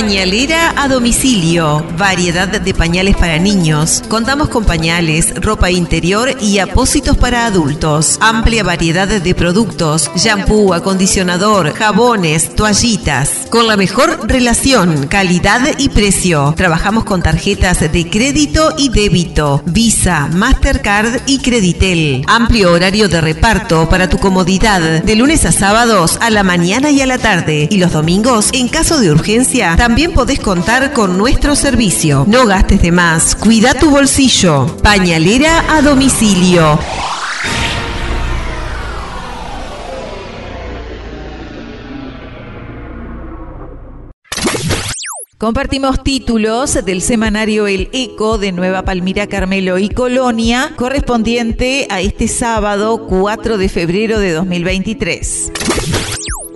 Pañalera a domicilio. Variedad de pañales para niños. Contamos con pañales, ropa interior y apósitos para adultos. Amplia variedad de productos. Shampoo, acondicionador, jabones, toallitas. Con la mejor relación, calidad y precio. Trabajamos con tarjetas de crédito y débito. Visa, Mastercard y Creditel. Amplio horario de reparto para tu comodidad. De lunes a sábados a la mañana y a la tarde. Y los domingos, en caso de urgencia, también podés contar con nuestro servicio. No gastes de más. Cuida tu bolsillo. Pañalera a domicilio. Compartimos títulos del semanario El Eco de Nueva Palmira, Carmelo y Colonia, correspondiente a este sábado 4 de febrero de 2023.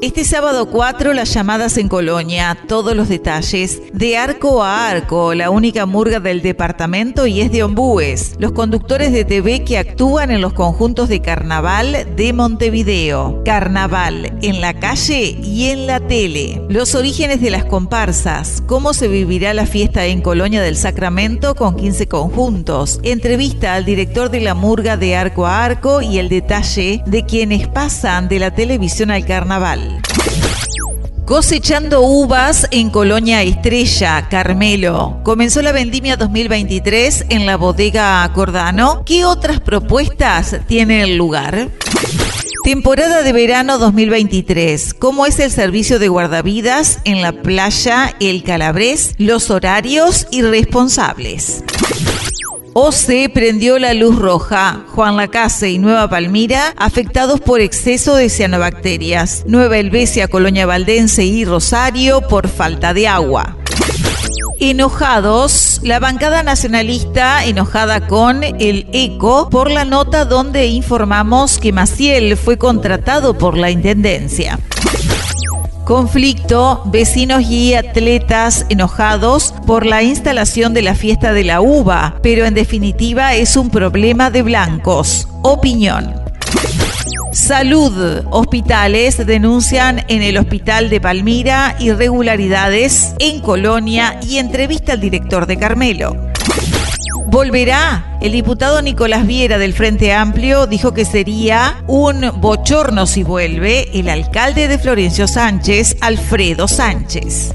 Este sábado 4, las llamadas en Colonia, todos los detalles, de arco a arco, la única murga del departamento y es de ombúes, los conductores de TV que actúan en los conjuntos de carnaval de Montevideo, carnaval en la calle y en la tele, los orígenes de las comparsas, cómo se vivirá la fiesta en Colonia del Sacramento con 15 conjuntos, entrevista al director de la murga de arco a arco y el detalle de quienes pasan de la televisión al carnaval. Cosechando uvas en Colonia Estrella, Carmelo. Comenzó la vendimia 2023 en la bodega Cordano. ¿Qué otras propuestas tienen lugar? Temporada de verano 2023. ¿Cómo es el servicio de guardavidas en la playa El Calabrés? Los horarios y responsables. OC prendió la luz roja. Juan Lacase y Nueva Palmira afectados por exceso de cianobacterias. Nueva Helvecia, Colonia Valdense y Rosario por falta de agua. Enojados, la bancada nacionalista enojada con el ECO por la nota donde informamos que Maciel fue contratado por la Intendencia. Conflicto, vecinos y atletas enojados por la instalación de la fiesta de la uva, pero en definitiva es un problema de blancos. Opinión. Salud. Hospitales denuncian en el Hospital de Palmira irregularidades en Colonia y entrevista al director de Carmelo. ¿Volverá? El diputado Nicolás Viera del Frente Amplio dijo que sería un bochorno si vuelve el alcalde de Florencio Sánchez, Alfredo Sánchez.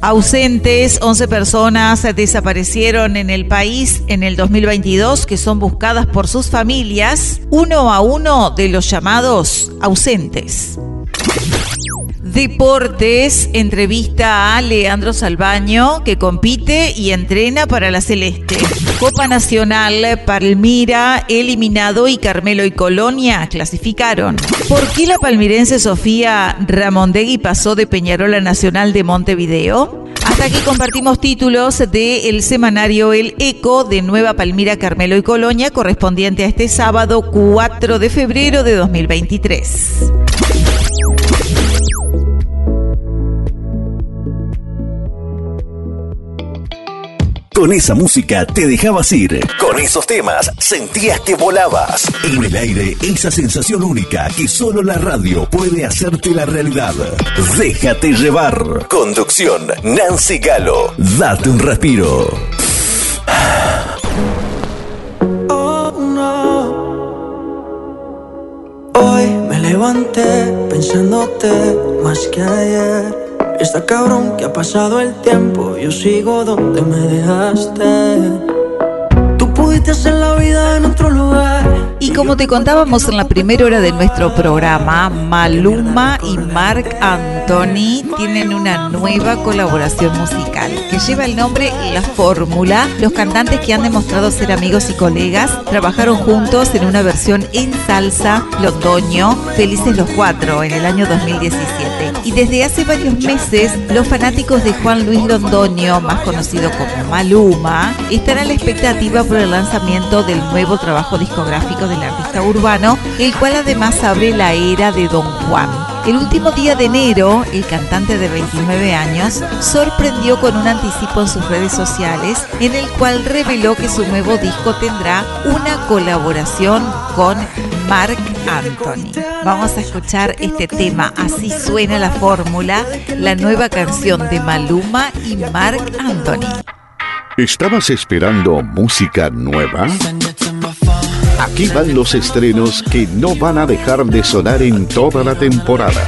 Ausentes, 11 personas desaparecieron en el país en el 2022 que son buscadas por sus familias, uno a uno de los llamados ausentes. Deportes, entrevista a Leandro Salvaño, que compite y entrena para la Celeste. Copa Nacional, Palmira, eliminado y Carmelo y Colonia clasificaron. ¿Por qué la palmirense Sofía Ramondegui pasó de Peñarola Nacional de Montevideo? Hasta aquí compartimos títulos del semanario El Eco de Nueva Palmira, Carmelo y Colonia, correspondiente a este sábado 4 de febrero de 2023. Con esa música te dejabas ir. Con esos temas sentías que volabas. En el aire, esa sensación única que solo la radio puede hacerte la realidad. Déjate llevar. Conducción, Nancy Galo. Date un respiro. Oh, no. Hoy me levanté pensándote más que ayer. Está cabrón que ha pasado el tiempo, yo sigo donde me dejaste. Tú pudiste hacer la vida en otro lugar. Y como te contábamos en la primera hora de nuestro programa, Maluma y Marc Anthony tienen una nueva colaboración musical que lleva el nombre La Fórmula. Los cantantes que han demostrado ser amigos y colegas trabajaron juntos en una versión en salsa, Londoño, Felices los Cuatro, en el año 2017. Y desde hace varios meses, los fanáticos de Juan Luis Londoño, más conocido como Maluma, están a la expectativa por el lanzamiento del nuevo trabajo discográfico del artista urbano, el cual además abre la era de Don Juan. El último día de enero, el cantante de 29 años sorprendió con un anticipo en sus redes sociales en el cual reveló que su nuevo disco tendrá una colaboración con Mark Anthony. Vamos a escuchar este tema, así suena la fórmula, la nueva canción de Maluma y Mark Anthony. ¿Estabas esperando música nueva? Aquí van los estrenos que no van a dejar de sonar en toda la temporada.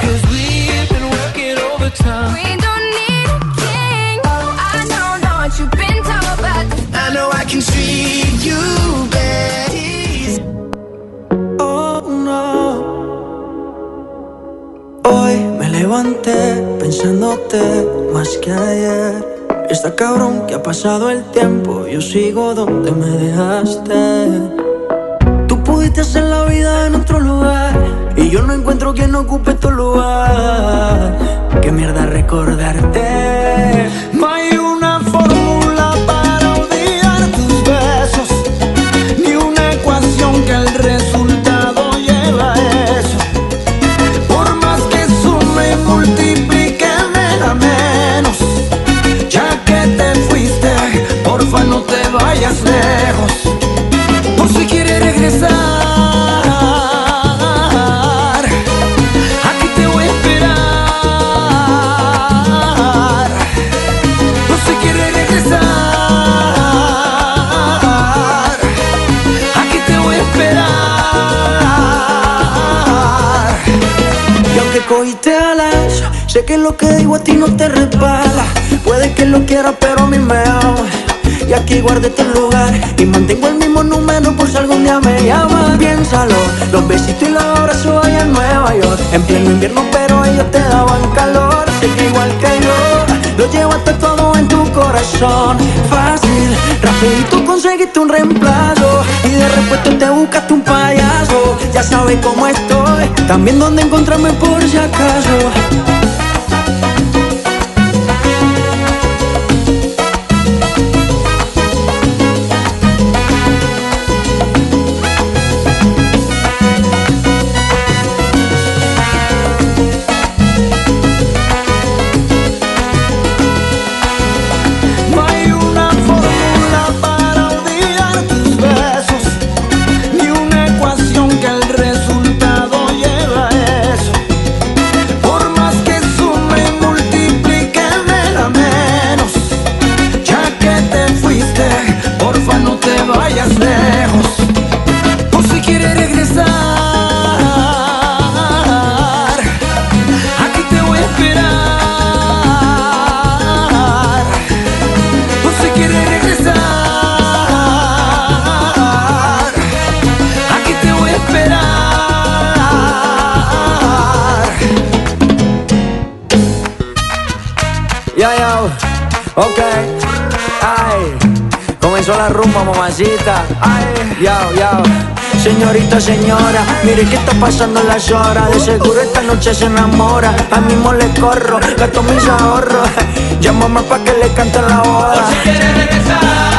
Hoy me levanté pensándote más que ayer. Está cabrón que ha pasado el tiempo, yo sigo donde me dejaste. Pudiste hacer la vida en otro lugar y yo no encuentro quien ocupe tu lugar. Qué mierda recordarte. No hay una fórmula para olvidar tus besos, ni una ecuación que el resultado lleva a eso. Por más que sume y multiplique me da menos. Ya que te fuiste, porfa no te vayas sé que lo que digo a ti no te resbala. Puede que lo quieras, pero a mí me ama. Y aquí guardé tu lugar y mantengo el mismo número por si algún día me llamas. Piénsalo, los besitos y los abrazos allá en Nueva York. En pleno invierno, pero ellos te daban calor. Sé que igual que yo, lo llevaste todo en tu corazón. Fácil, rapidito conseguiste un reemplazo. Y de repente te buscaste un payaso. Ya sabes cómo estoy, también dónde encontrarme por si acaso. La rumba, mamacita, ay, ya, ya. Señorita, señora, mire que está pasando las horas De seguro esta noche se enamora. A mismo le corro, gasto mis ahorros. Llámame pa' que le cante la boda Ay,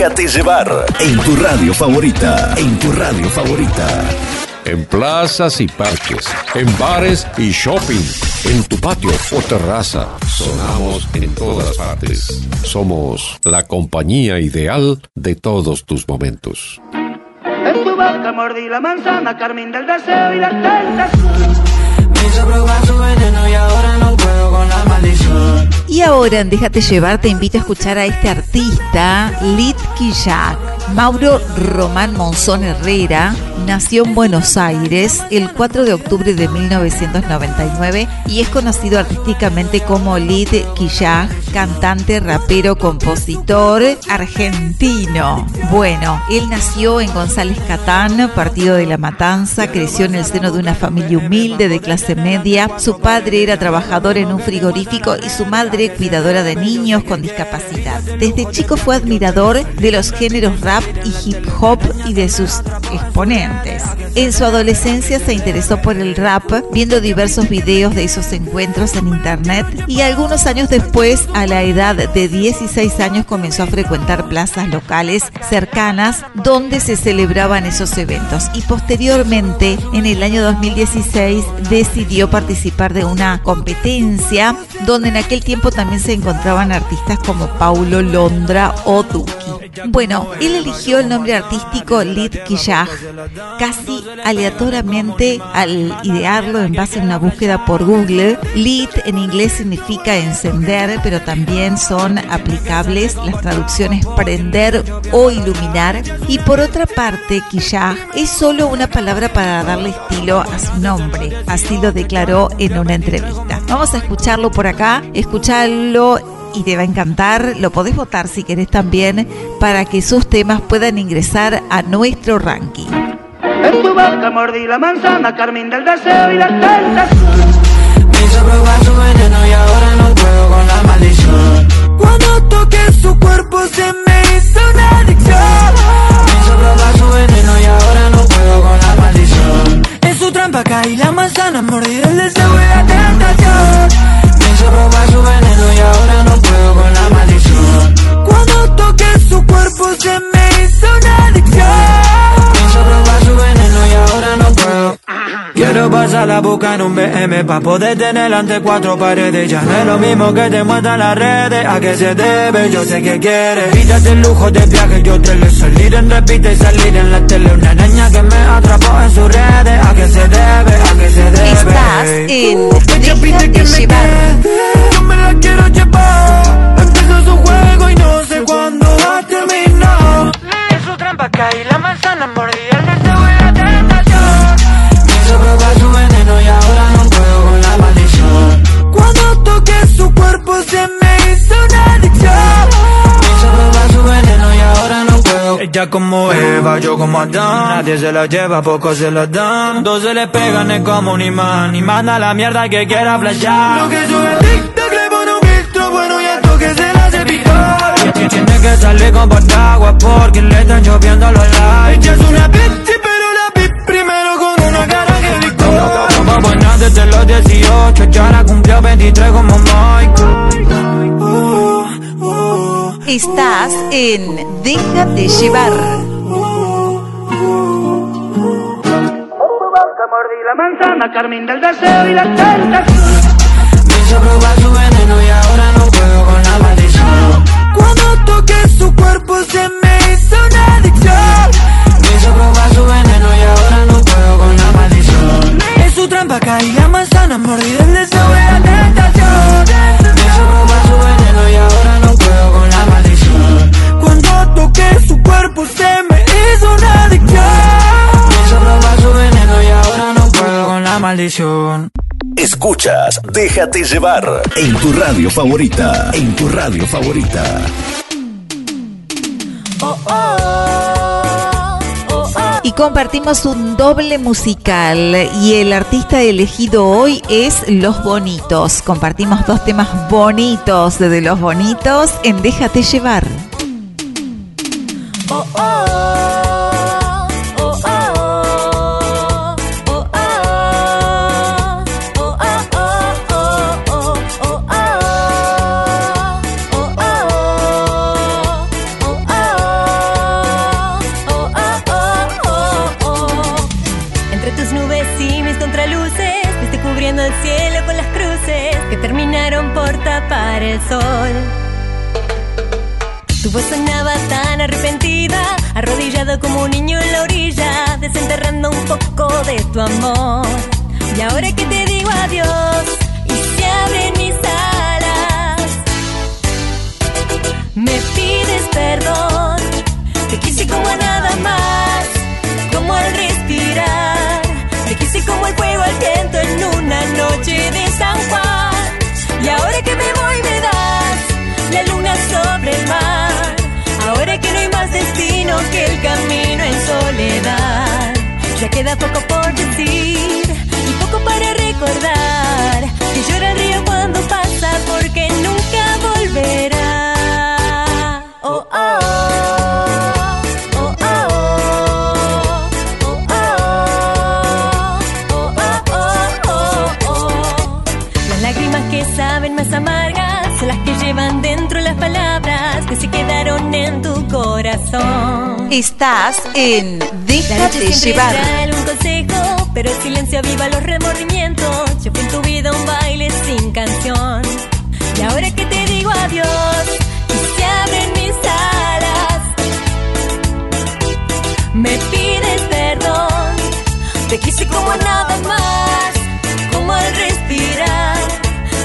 Déjate llevar en tu radio favorita. En tu radio favorita. En plazas y parques, en bares y shopping, en tu patio o terraza, sonamos en todas partes. Somos la compañía ideal de todos tus momentos. En tu boca mordí la manzana, carmín del deseo y la tentación. Me hizo probar su veneno y ahora no puedo con la maldición. Y ahora en Déjate llevar te invito a escuchar a este artista, Lit Quillat. Mauro Román Monzón Herrera nació en Buenos Aires el 4 de octubre de 1999 y es conocido artísticamente como Lid Quillag, cantante, rapero, compositor argentino. Bueno, él nació en González Catán, partido de La Matanza, creció en el seno de una familia humilde de clase media. Su padre era trabajador en un frigorífico y su madre cuidadora de niños con discapacidad. Desde chico fue admirador de los géneros rap y hip hop y de sus exponentes. En su adolescencia se interesó por el rap, viendo diversos videos de esos encuentros en internet y algunos años después, a la edad de 16 años, comenzó a frecuentar plazas locales cercanas donde se celebraban esos eventos. Y posteriormente, en el año 2016, decidió participar de una competencia donde en aquel tiempo también se encontraban artistas como Paulo Londra o Duki. Bueno, él eligió el nombre artístico Lid Quillag casi aleatoriamente al idearlo en base a una búsqueda por Google. Lid en inglés significa encender, pero también son aplicables las traducciones prender o iluminar. Y por otra parte, Quillag es solo una palabra para darle estilo a su nombre. Así lo declaró en una entrevista. Vamos a escucharlo por acá, escucharlo y te va a encantar. Lo podés votar si querés también para que sus temas puedan ingresar a nuestro ranking. En tu boca mordí la manzana, Carmen del deseo y la tentación. Me hizo probar su veneno y ahora no puedo con la maldición. Cuando toqué su cuerpo se me hizo una adicción. Me hizo probar su veneno y ahora no puedo con la maldición. En su trampa caí la manzana, mordí el deseo y la tentación. Me hizo probar su veneno y ahora no puedo con la maldición. Cuando toqué su cuerpo se me hizo. Quiero pasar la boca en un BM pa' poder tener ante cuatro paredes Ya no es lo mismo que te muestran las redes ¿A qué se debe? Yo sé que quieres Quítate el lujo de viaje, yo te lo salir en repite y salir en la tele Una niña que me atrapó en sus redes ¿A qué se debe? ¿A qué se debe? Estás en Ella pide que me Yo me la quiero llevar Empezó su juego y no sé cuándo va a terminar En su trampa caí la manzana mordí Ella como Eva, yo como Adán. Nadie se la lleva, pocos se la dan. Dos se le pegan, es como un imán. Y manda la mierda que quiera flashear Lo que sube TikTok le pone un filtro bueno y esto que se la hace picar. Tiene que salir con paraguas porque le están lloviendo los likes. Ella es una bitch, pero la bitch primero con una cara que licor Como buena desde los 18, ya la cumplió 23 como oh. Estás en Déjate llevar. mordí la manzana, Carmen del deseo y la tentación. Me probar su veneno y ahora no puedo con la maldición. Cuando toqué su cuerpo se me hizo una adicción. Me hizo probar su veneno y ahora no puedo con la maldición. En su trampa caí la manzana, mordí el deseo y la tentación. Cuerpo se me hizo una adicción. Me hizo probar su veneno y ahora no puedo con la maldición. Escuchas Déjate llevar en tu radio favorita. En tu radio favorita. Y compartimos un doble musical y el artista elegido hoy es Los Bonitos. Compartimos dos temas bonitos de Los Bonitos en Déjate llevar. Entre arrepentida, arrodillada como un niño en la orilla, desenterrando un poco de tu amor. Y ahora que te digo adiós y se abren mis alas, me pides perdón, te quise como a nada más, como al respirar, te quise como el fuego al viento en una noche de San Juan. Y ahora que me voy me das la luna sobre el mar camino es soledad. Ya queda poco por decir y poco para recordar. Que llora el río cuando pasa porque nunca volverá. Oh, oh. Oh, oh, oh, oh, oh, oh, oh. Que saben más amargas las que llevan dentro las palabras que se quedaron en corazón. Estás en Déjate llevar. un consejo, pero el silencio aviva los remordimientos. Yo fui en tu vida un baile sin canción. Y ahora que te digo adiós, y se abren mis alas, me pides perdón. Te quise como nada más, como al respirar.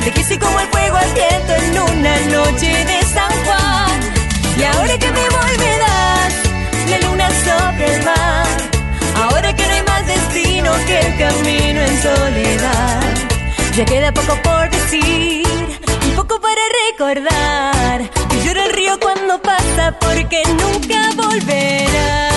Te quise como al que camino en soledad. Ya queda poco por decir y poco para recordar. Y llora el río cuando pasa porque nunca volverá.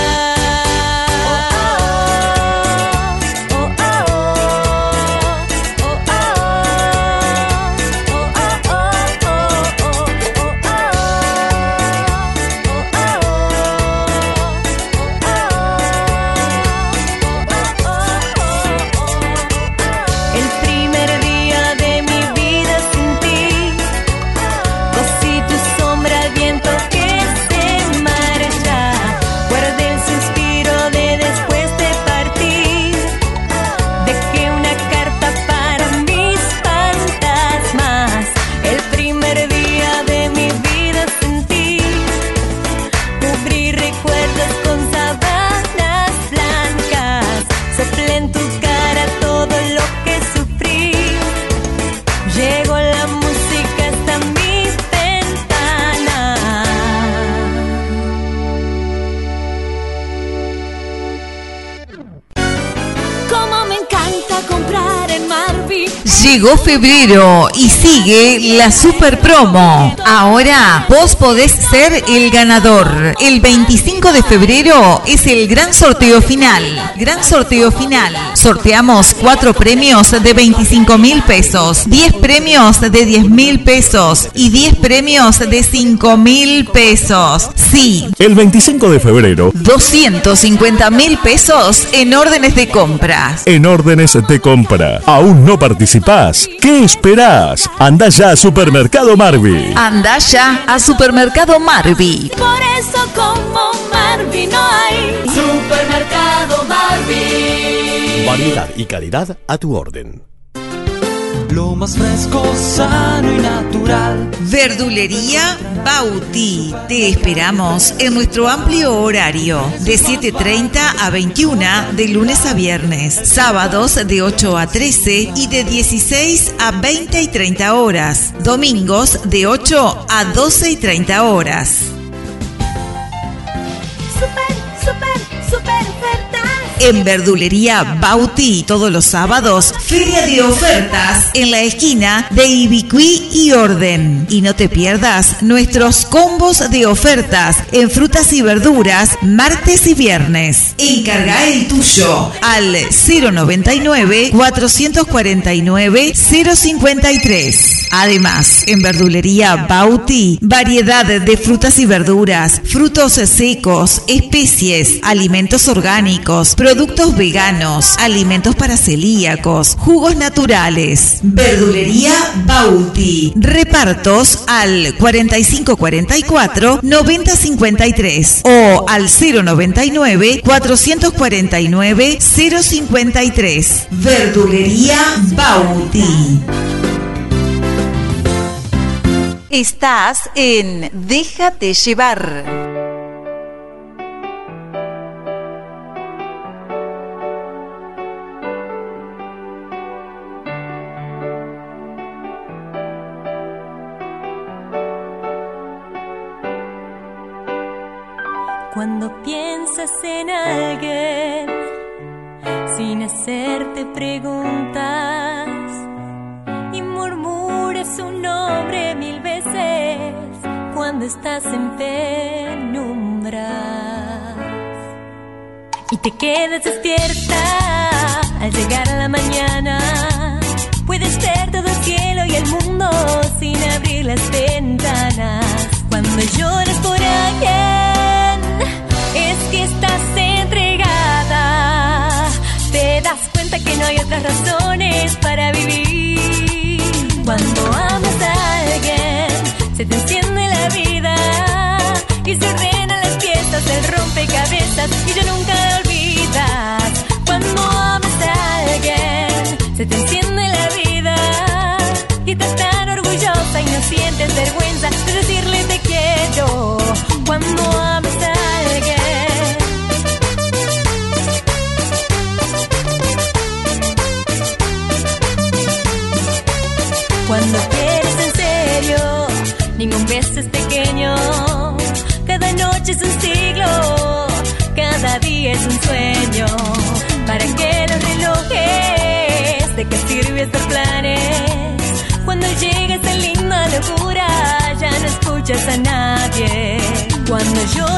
Llegó febrero y sigue la super promo. Ahora vos podés ser el ganador. El 25 de febrero es el gran sorteo final. Gran sorteo final. Sorteamos cuatro premios de 25 mil pesos, 10 premios de 10 mil pesos y 10 premios de 5 mil pesos. Sí, El 25 de febrero, 250 mil pesos en órdenes de compras. en órdenes de compra. ¿Aún no participás? ¿Qué esperás? Anda ya a Supermercado Marvi. Anda ya a Supermercado Marvi. Por eso como Marvin no hay. Supermercado Marvin. Variedad y calidad a tu orden. Lo más fresco, sano y natural. Verdulería Bauti. Te esperamos en nuestro amplio horario de 7.30 a 21 de lunes a viernes, sábados de 8 a 13 y de 16 a 20 y 30 horas, domingos de 8 a 12 y 30 horas. Super. En Verdulería Bauti todos los sábados, feria de ofertas en la esquina de Ibicuí y Orden. Y no te pierdas nuestros combos de ofertas en frutas y verduras martes y viernes. Encarga el tuyo al 099 449 053. Además, en Verdulería Bauti, variedad de frutas y verduras, frutos secos, especies, alimentos orgánicos, productos veganos, alimentos para celíacos, jugos naturales. Verdulería Bauti. Repartos al 4544 9053 o al 099 449 053. Verdulería Bauti. Estás en Déjate llevar. Piensas en alguien sin hacerte preguntas y murmuras su nombre mil veces cuando estás en penumbra. y te quedas despierta al llegar a la mañana. Puedes ver todo el cielo y el mundo sin abrir las ventanas. Cuando lloras por alguien, cuenta que no hay otras razones para vivir. Cuando amas a alguien, se te enciende la vida y se ordenan las piezas del rompecabezas y ya nunca olvidas. Cuando amas a alguien, se te enciende la vida y estás tan orgullosa y no sientes vergüenza de decirle te quiero. Cuando amas Cuando quieres en serio, ningún beso es pequeño. Cada noche es un siglo, cada día es un sueño. ¿Para qué los relojes? ¿De qué sirve hacer planes? Cuando llega esa linda locura, ya no escuchas a nadie. Cuando llores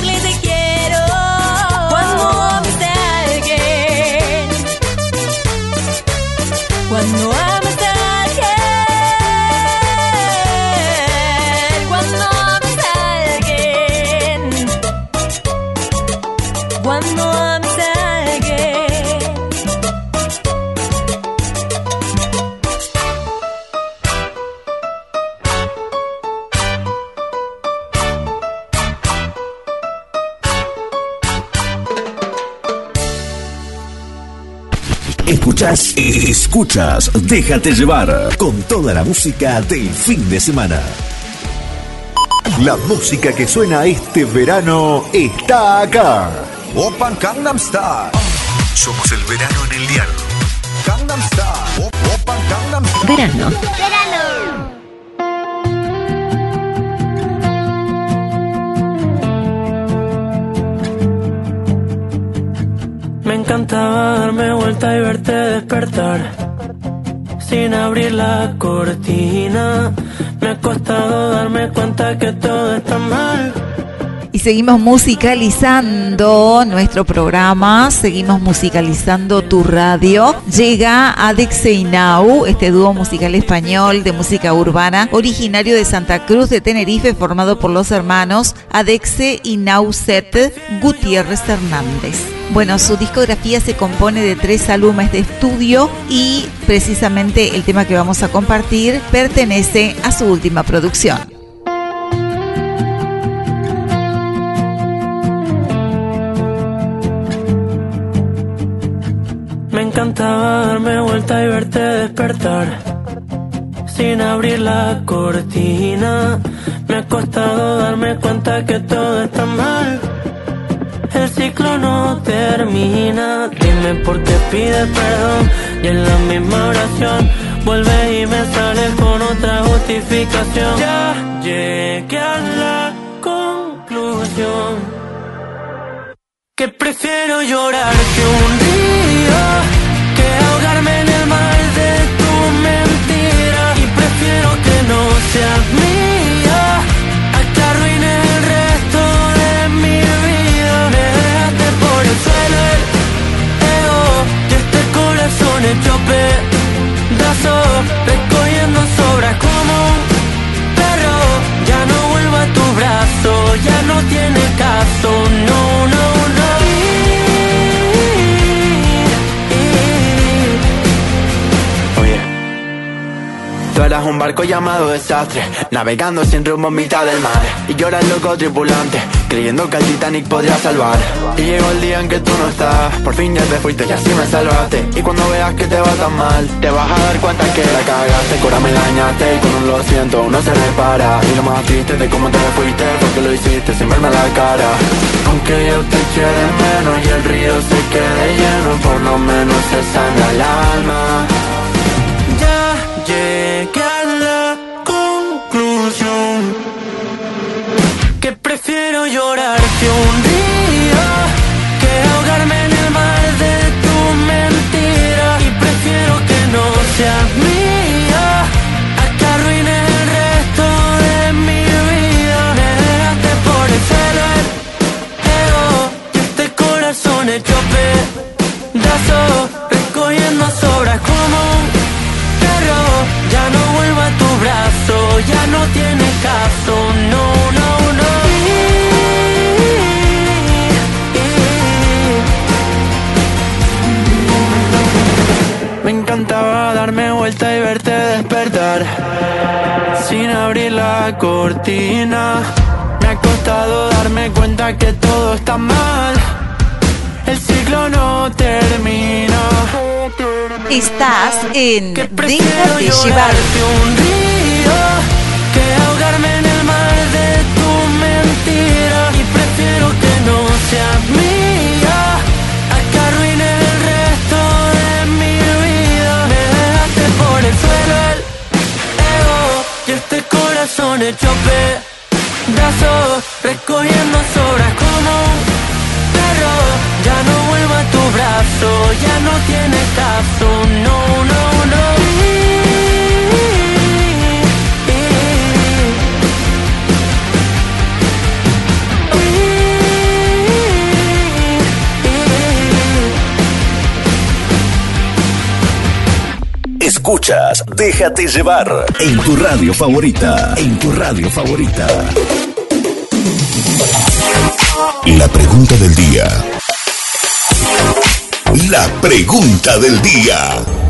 escuchas, déjate llevar con toda la música del fin de semana. La música que suena este verano está acá. Open Gangnam Style. Somos el verano en el dial. Gangnam Style. Open Gangnam Verano. Me encantaba darme vuelta y verte despertar. Sin abrir la cortina, me ha costado darme cuenta que todo está mal. Y seguimos musicalizando nuestro programa, seguimos musicalizando tu radio. Llega Adexe Inau, este dúo musical español de música urbana, originario de Santa Cruz de Tenerife, formado por los hermanos Adexe Inauset Gutiérrez Hernández. Bueno, su discografía se compone de tres álbumes de estudio y precisamente el tema que vamos a compartir pertenece a su última producción. Encantaba darme vuelta y verte despertar. Sin abrir la cortina, me ha costado darme cuenta que todo está mal. El ciclo no termina. Dime por qué pides perdón. Y en la misma oración vuelve y me sale con otra justificación. Ya llegué a la conclusión que prefiero llorar que un río, no seas barco llamado desastre, navegando sin rumbo en mitad del mar. Y el loco tripulante, creyendo que el Titanic podría salvar. Y llegó el día en que tú no estás, por fin ya te fuiste y así me salvaste. Y cuando veas que te va tan mal, te vas a dar cuenta que la cagaste, cura me dañaste y con un lo siento no se repara. Y lo más triste de cómo te fuiste, porque lo hiciste sin verme la cara. Aunque yo te quiere menos y el río se quede lleno, por lo menos se sana el alma. Llegué a la conclusión que prefiero llorar que un día que ahogarme en el mar de tu mentira. Y prefiero que no seas mía a que arruine el resto de mi vida. Me dejaste por el suelo el ego y este corazón hecho pedazo la cortina. Me ha costado darme cuenta que todo está mal. El ciclo no termina. Estás en Déjate llorar llevar. un río corazón hecho pedazos recogiendo sobras como un perro. Ya no vuelvo a tu brazo ya no tiene caso no Escuchas Déjate llevar en tu radio favorita. En tu radio favorita. La pregunta del día. La pregunta del día.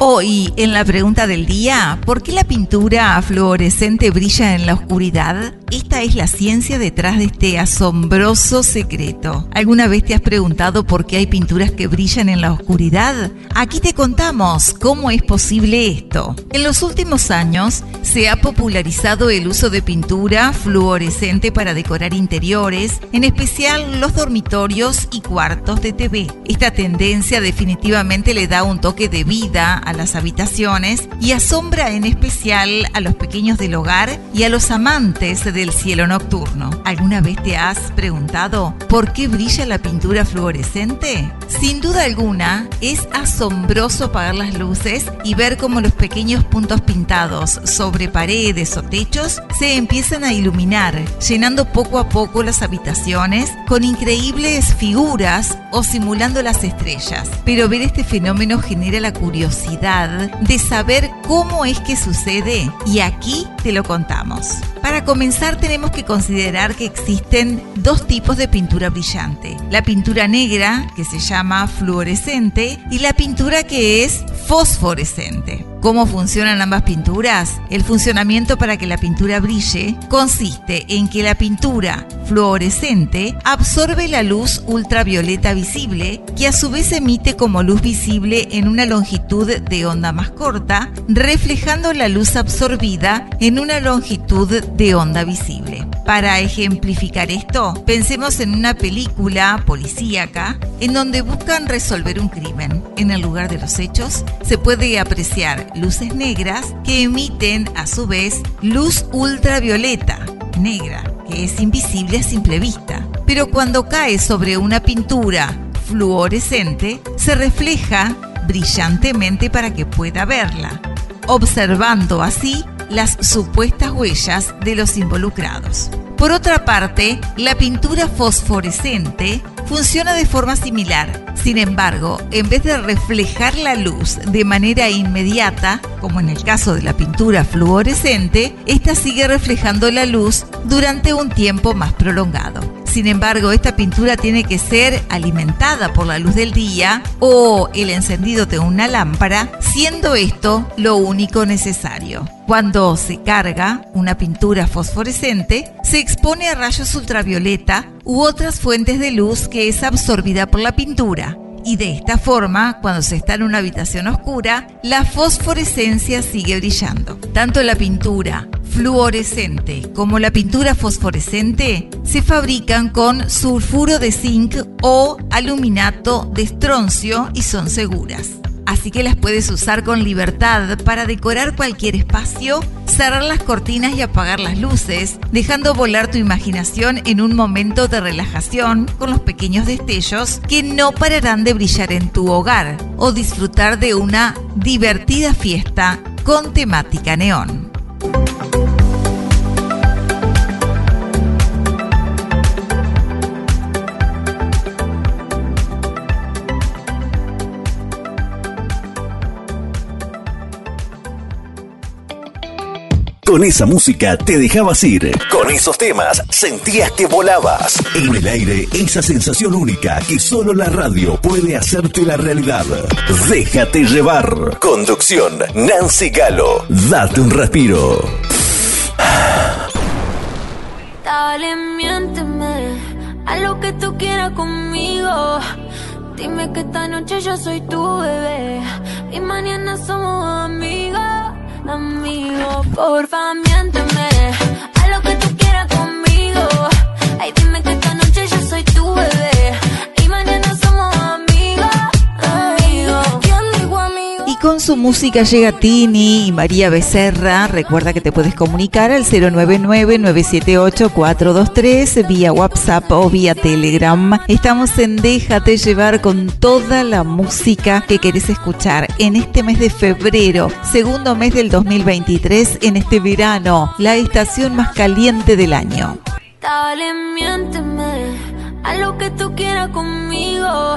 Hoy, en la pregunta del día, ¿por qué la pintura fluorescente brilla en la oscuridad? Esta es la ciencia detrás de este asombroso secreto. ¿Alguna vez te has preguntado por qué hay pinturas que brillan en la oscuridad? Aquí te contamos cómo es posible esto. En los últimos años se ha popularizado el uso de pintura fluorescente para decorar interiores, en especial los dormitorios y cuartos de TV. Esta tendencia definitivamente le da un toque de vida a las habitaciones y asombra en especial a los pequeños del hogar y a los amantes del cielo nocturno. ¿Alguna vez te has preguntado por qué brilla la pintura fluorescente? Sin duda alguna, es asombroso apagar las luces y ver cómo los pequeños puntos pintados sobre paredes o techos se empiezan a iluminar, llenando poco a poco las habitaciones con increíbles figuras o simulando las estrellas. Pero ver este fenómeno genera la curiosidad de saber cómo es que sucede y aquí te lo contamos. Para comenzar tenemos que considerar que existen dos tipos de pintura brillante. La pintura negra, que se llama fluorescente, y la pintura que es fosforescente. ¿Cómo funcionan ambas pinturas? El funcionamiento para que la pintura brille consiste en que la pintura fluorescente absorbe la luz ultravioleta visible, que a su vez emite como luz visible en una longitud de onda más corta, reflejando la luz absorbida en una longitud de onda visible. Para ejemplificar esto, pensemos en una película policíaca en donde buscan resolver un crimen. En el lugar de los hechos se puede apreciar luces negras que emiten a su vez luz ultravioleta negra, que es invisible a simple vista. Pero cuando cae sobre una pintura fluorescente, se refleja brillantemente para que pueda verla, observando así las supuestas huellas de los involucrados. Por otra parte, la pintura fosforescente funciona de forma similar. Sin embargo, en vez de reflejar la luz de manera inmediata, como en el caso de la pintura fluorescente, esta sigue reflejando la luz durante un tiempo más prolongado. Sin embargo, esta pintura tiene que ser alimentada por la luz del día o el encendido de una lámpara, siendo esto lo único necesario. Cuando se carga una pintura fosforescente, se expone a rayos ultravioleta u otras fuentes de luz que es absorbida por la pintura. Y de esta forma, cuando se está en una habitación oscura, la fosforescencia sigue brillando. Tanto la pintura fluorescente como la pintura fosforescente se fabrican con sulfuro de zinc o aluminato de estroncio y son seguras. Así que las puedes usar con libertad para decorar cualquier espacio, cerrar las cortinas y apagar las luces, dejando volar tu imaginación en un momento de relajación con los pequeños destellos que no pararán de brillar en tu hogar o disfrutar de una divertida fiesta con temática neón. Con esa música te dejabas ir. Con esos temas sentías que volabas. En el aire, esa sensación única que solo la radio puede hacerte la realidad. Déjate llevar. Conducción, Nancy Galo. Date un respiro. Dale, miénteme a lo que tú quieras conmigo. Dime que esta noche yo soy tu bebé y mañana somos amigos, amigos. Porfa, miénteme a lo que tú quieras conmigo. Ay, dime que esta noche yo soy tu bebé y mañana somos amigos. Con su música llega Tini y María Becerra. Recuerda que te puedes comunicar al 099-978-423 vía WhatsApp o vía Telegram. Estamos en Déjate llevar con toda la música que querés escuchar en este mes de febrero, segundo mes del 2023, en este verano, la estación más caliente del año. Dale, miénteme a lo que tú quieras conmigo.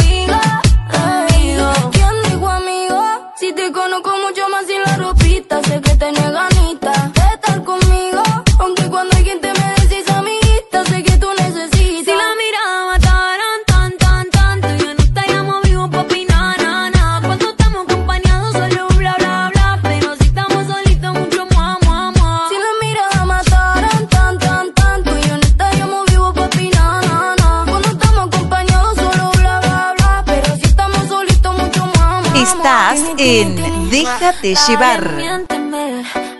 En Déjate llevar.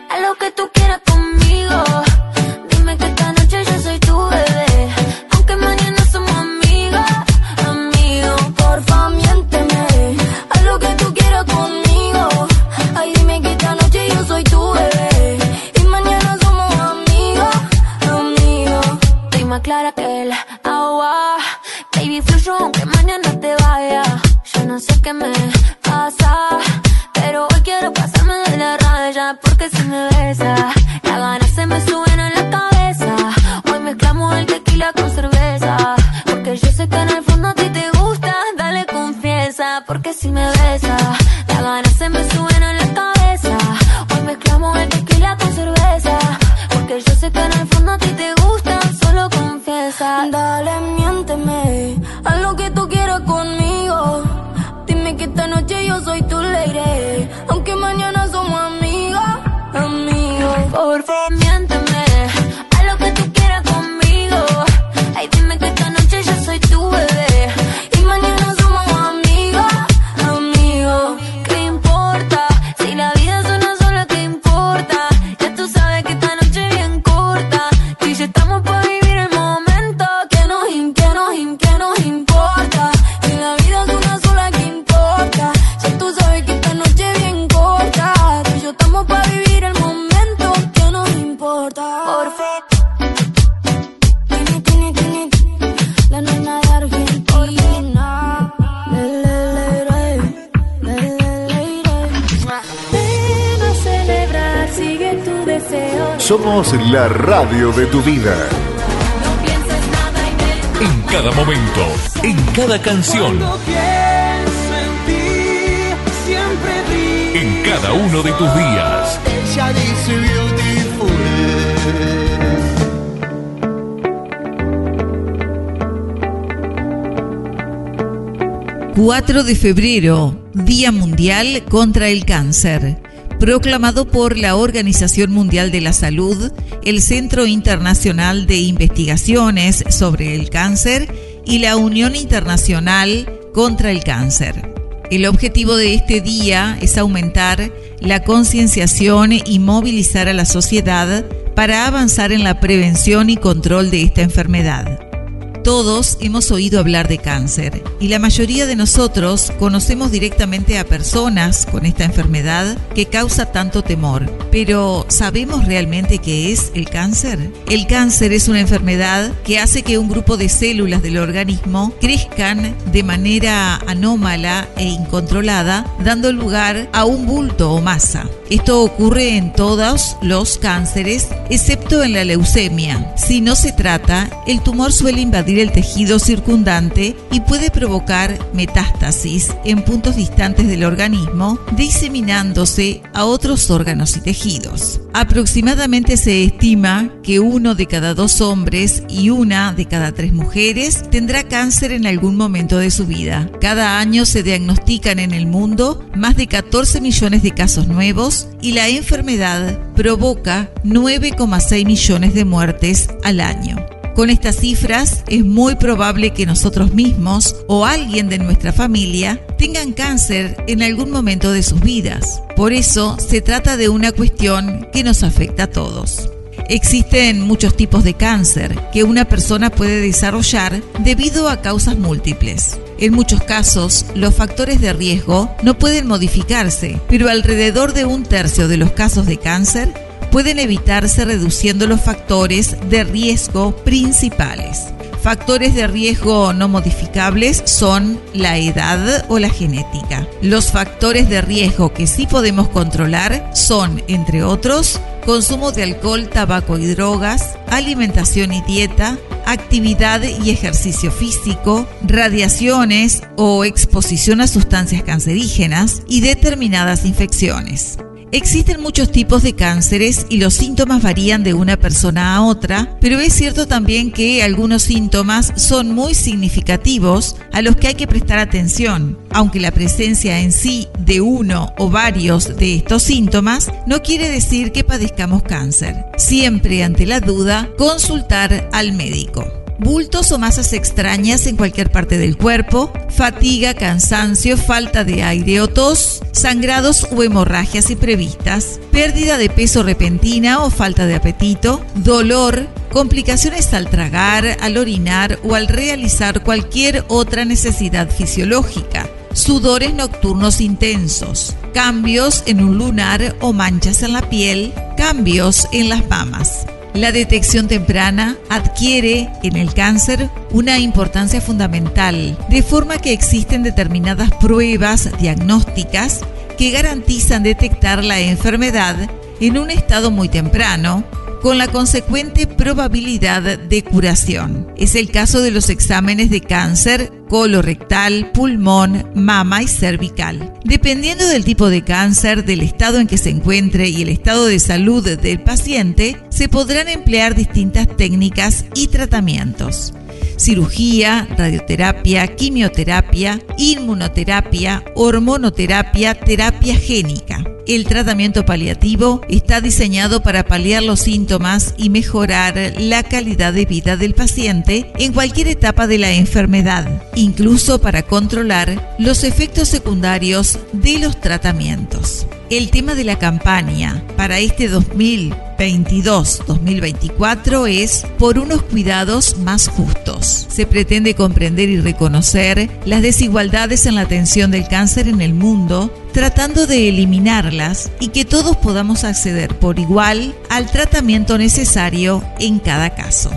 A lo que tú quieras conmigo. Dime que esta noche yo soy tu bebé. Aunque mañana somos amigos, amigos. Porfa, miénteme a lo que tú quieras conmigo. Ay, dime que esta noche yo soy tu bebé. Y mañana somos amigos, amigos. Estoy más clara que el agua. Baby, fluyo aunque mañana te vaya. Yo no sé qué me sé que en el fondo a ti te gusta, dale confianza. Porque si me besa, Somos la radio de tu vida. Pienses cada momento, en cada canción, en en cada uno de tus días. Ella dice beautiful. 4 de febrero, Día Mundial contra el Cáncer. Proclamado por la Organización Mundial de la Salud, el Centro Internacional de Investigaciones sobre el Cáncer y la Unión Internacional contra el Cáncer. El objetivo de este día es aumentar la concienciación y movilizar a la sociedad para avanzar en la prevención y control de esta enfermedad. Todos hemos oído hablar de cáncer y la mayoría de nosotros conocemos directamente a personas con esta enfermedad que causa tanto temor. Pero ¿sabemos realmente qué es el cáncer? El cáncer es una enfermedad que hace que un grupo de células del organismo crezcan de manera anómala e incontrolada, dando lugar a un bulto o masa. Esto ocurre en todos los cánceres, excepto en la leucemia. Si no se trata, el tumor suele invadir el tejido circundante y puede provocar metástasis en puntos distantes del organismo, diseminándose a otros órganos y tejidos. Aproximadamente se estima que uno de cada dos hombres y una de cada tres mujeres tendrá cáncer en algún momento de su vida. Cada año se diagnostican en el mundo más de 14 millones de casos nuevos y la enfermedad provoca 9,6 millones de muertes al año. Con estas cifras es muy probable que nosotros mismos o alguien de nuestra familia tengan cáncer en algún momento de sus vidas. Por eso se trata de una cuestión que nos afecta a todos. Existen muchos tipos de cáncer que una persona puede desarrollar debido a causas múltiples. En muchos casos, los factores de riesgo no pueden modificarse, pero alrededor de un tercio de los casos de cáncer pueden evitarse reduciendo los factores de riesgo principales. Factores de riesgo no modificables son la edad o la genética. Los factores de riesgo que sí podemos controlar son, entre otros, consumo de alcohol, tabaco y drogas, alimentación y dieta, actividad y ejercicio físico, radiaciones o exposición a sustancias cancerígenas y determinadas infecciones. Existen muchos tipos de cánceres y los síntomas varían de una persona a otra, pero es cierto también que algunos síntomas son muy significativos a los que hay que prestar atención, aunque la presencia en sí de uno o varios de estos síntomas no quiere decir que padezcamos cáncer. Siempre ante la duda, consultar al médico bultos o masas extrañas en cualquier parte del cuerpo, fatiga, cansancio, falta de aire o tos, sangrados o hemorragias imprevistas, pérdida de peso repentina o falta de apetito, dolor, complicaciones al tragar, al orinar o al realizar cualquier otra necesidad fisiológica. Sudores nocturnos intensos, cambios en un lunar o manchas en la piel, cambios en las mamas. La detección temprana adquiere en el cáncer una importancia fundamental, de forma que existen determinadas pruebas diagnósticas que garantizan detectar la enfermedad en un estado muy temprano, con la consecuente probabilidad de curación. Es el caso de los exámenes de cáncer colorectal, pulmón, mama y cervical. Dependiendo del tipo de cáncer, del estado en que se encuentre y el estado de salud del paciente, se podrán emplear distintas técnicas y tratamientos cirugía, radioterapia, quimioterapia, inmunoterapia, hormonoterapia, terapia génica. El tratamiento paliativo está diseñado para paliar los síntomas y mejorar la calidad de vida del paciente en cualquier etapa de la enfermedad, incluso para controlar los efectos secundarios de los tratamientos. El tema de la campaña para este 2022-2024 es por unos cuidados más justos. Se pretende comprender y reconocer las desigualdades en la atención del cáncer en el mundo, tratando de eliminarlas y que todos podamos acceder por igual al tratamiento necesario en cada caso.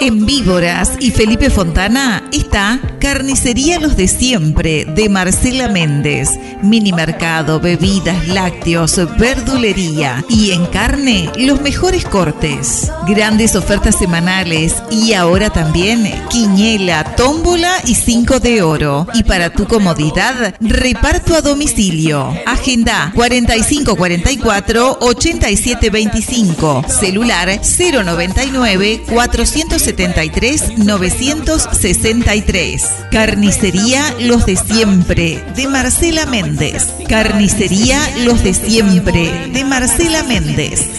En Víboras y Felipe Fontana está Carnicería Los de Siempre de Marcela Méndez. Mini mercado, bebidas, lácteos, verdulería. Y en carne, los mejores cortes. Grandes ofertas semanales y ahora también quiñela, tómbola y cinco de oro. Y para tu comodidad, reparto a domicilio. Agenda 4544 8725. Celular 099 473 963. Carnicería Los de Siempre de Marcela Méndez. Carnicería Los de Siempre de Marcela Méndez.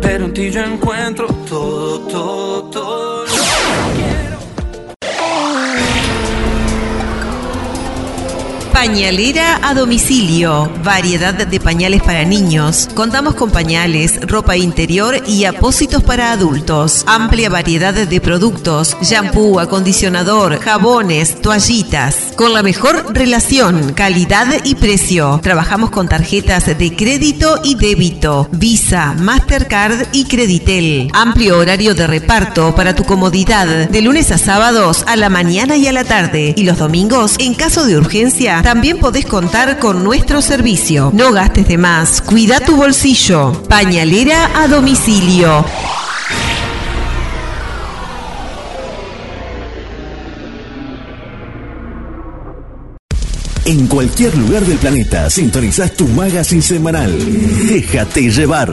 Pero en ti yo encuentro todo, todo, todo. Pañalera a domicilio. Variedad de pañales para niños. Contamos con pañales, ropa interior y apósitos para adultos. Amplia variedad de productos. Shampoo, acondicionador, jabones, toallitas. Con la mejor relación, calidad y precio. Trabajamos con tarjetas de crédito y débito. Visa, Mastercard y Creditel. Amplio horario de reparto para tu comodidad. De lunes a sábados a la mañana y a la tarde. Y los domingos, en caso de urgencia, también podés contar con nuestro servicio. No gastes de más. Cuida tu bolsillo. Pañalera a domicilio. En cualquier lugar del planeta sintonizás tu magazine semanal. Déjate llevar.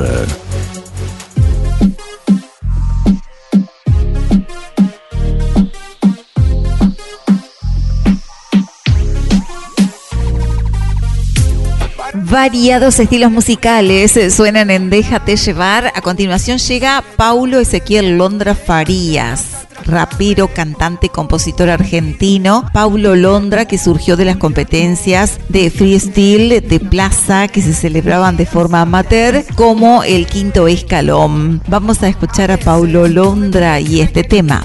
Variados estilos musicales eh, suenan en Déjate llevar. A continuación llega Paulo Ezequiel Londra Farías, rapero, cantante, compositor argentino. Paulo Londra, que surgió de las competencias de freestyle de plaza que se celebraban de forma amateur, como el quinto escalón. Vamos a escuchar a Paulo Londra y este tema.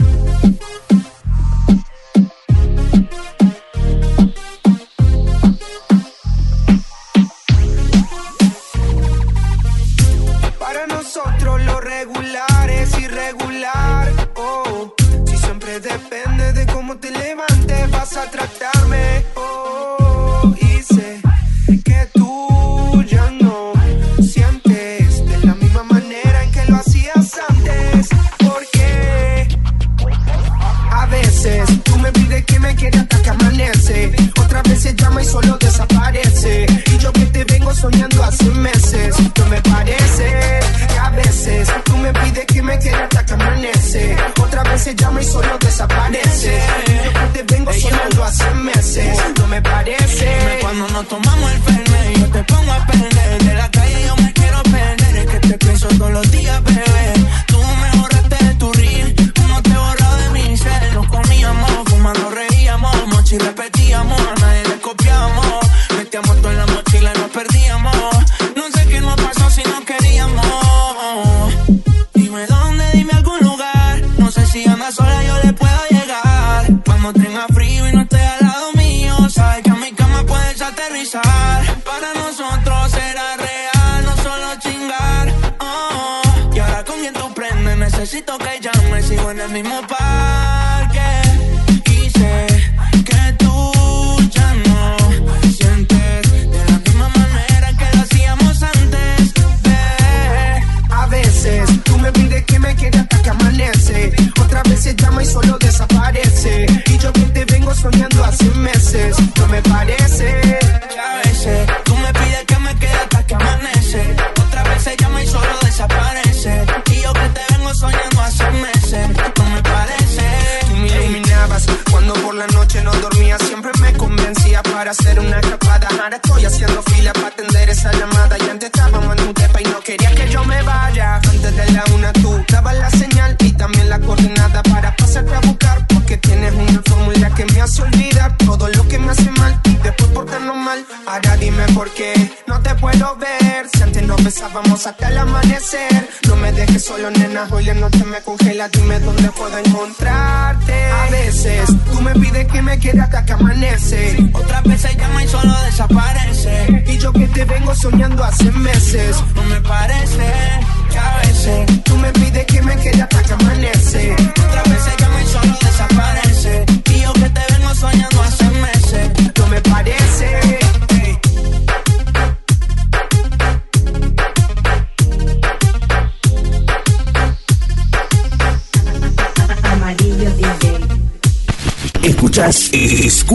Veces llama y solo desaparece. Y yo que te vengo soñando hace meses. No me parece que a veces tú me pides que me quede hasta que amanece. Otras veces llama y solo desaparece. Y yo que te vengo soñando hace meses. No me parece. Cuando nos tomamos el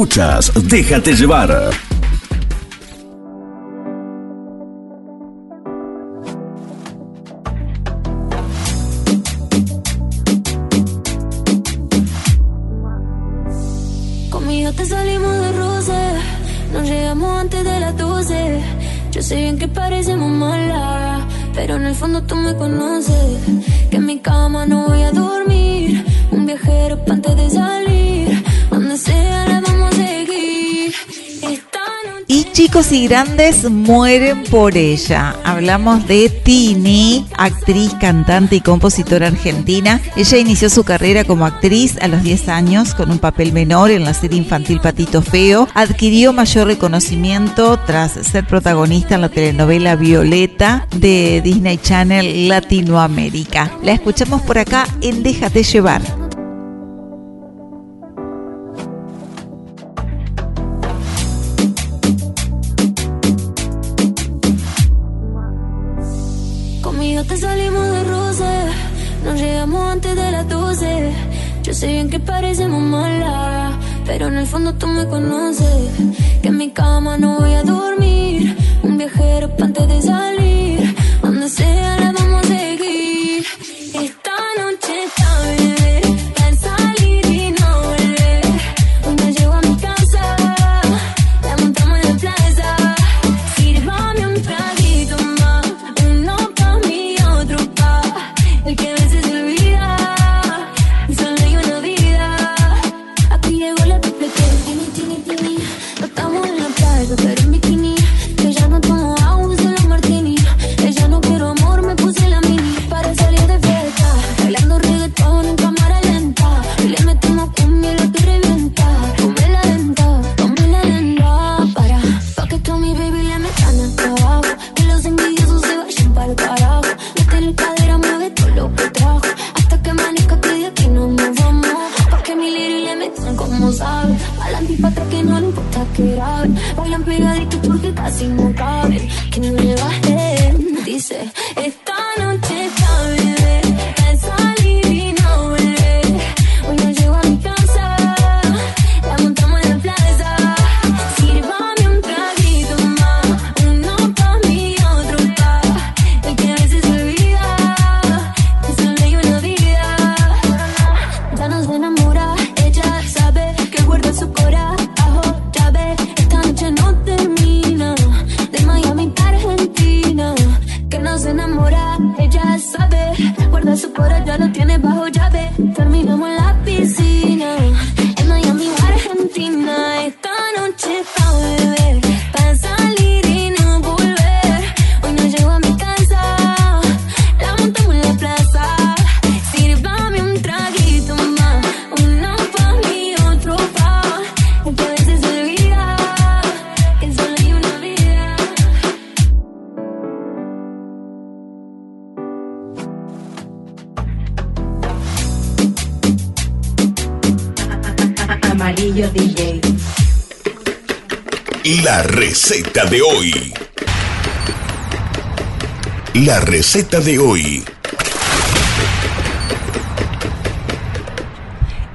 escuchas, déjate llevar. Grandes mueren por ella. Hablamos de Tini, actriz, cantante y compositora argentina. Ella inició su carrera como actriz a los 10 años con un papel menor en la serie infantil Patito Feo. Adquirió mayor reconocimiento tras ser protagonista en la telenovela Violeta de Disney Channel Latinoamérica. La escuchamos por acá en Déjate llevar. Nos llegamos antes de las 12. Yo sé bien que parecemos malas, pero en el fondo tú me conoces. Que en mi cama no voy a dormir, un viajero pa' antes de salir. Donde sea la vamos a seguir. Graben. Bailan pegaditos porque casi no caben. Que no le bajen. Dice, esta de hoy. La receta de hoy.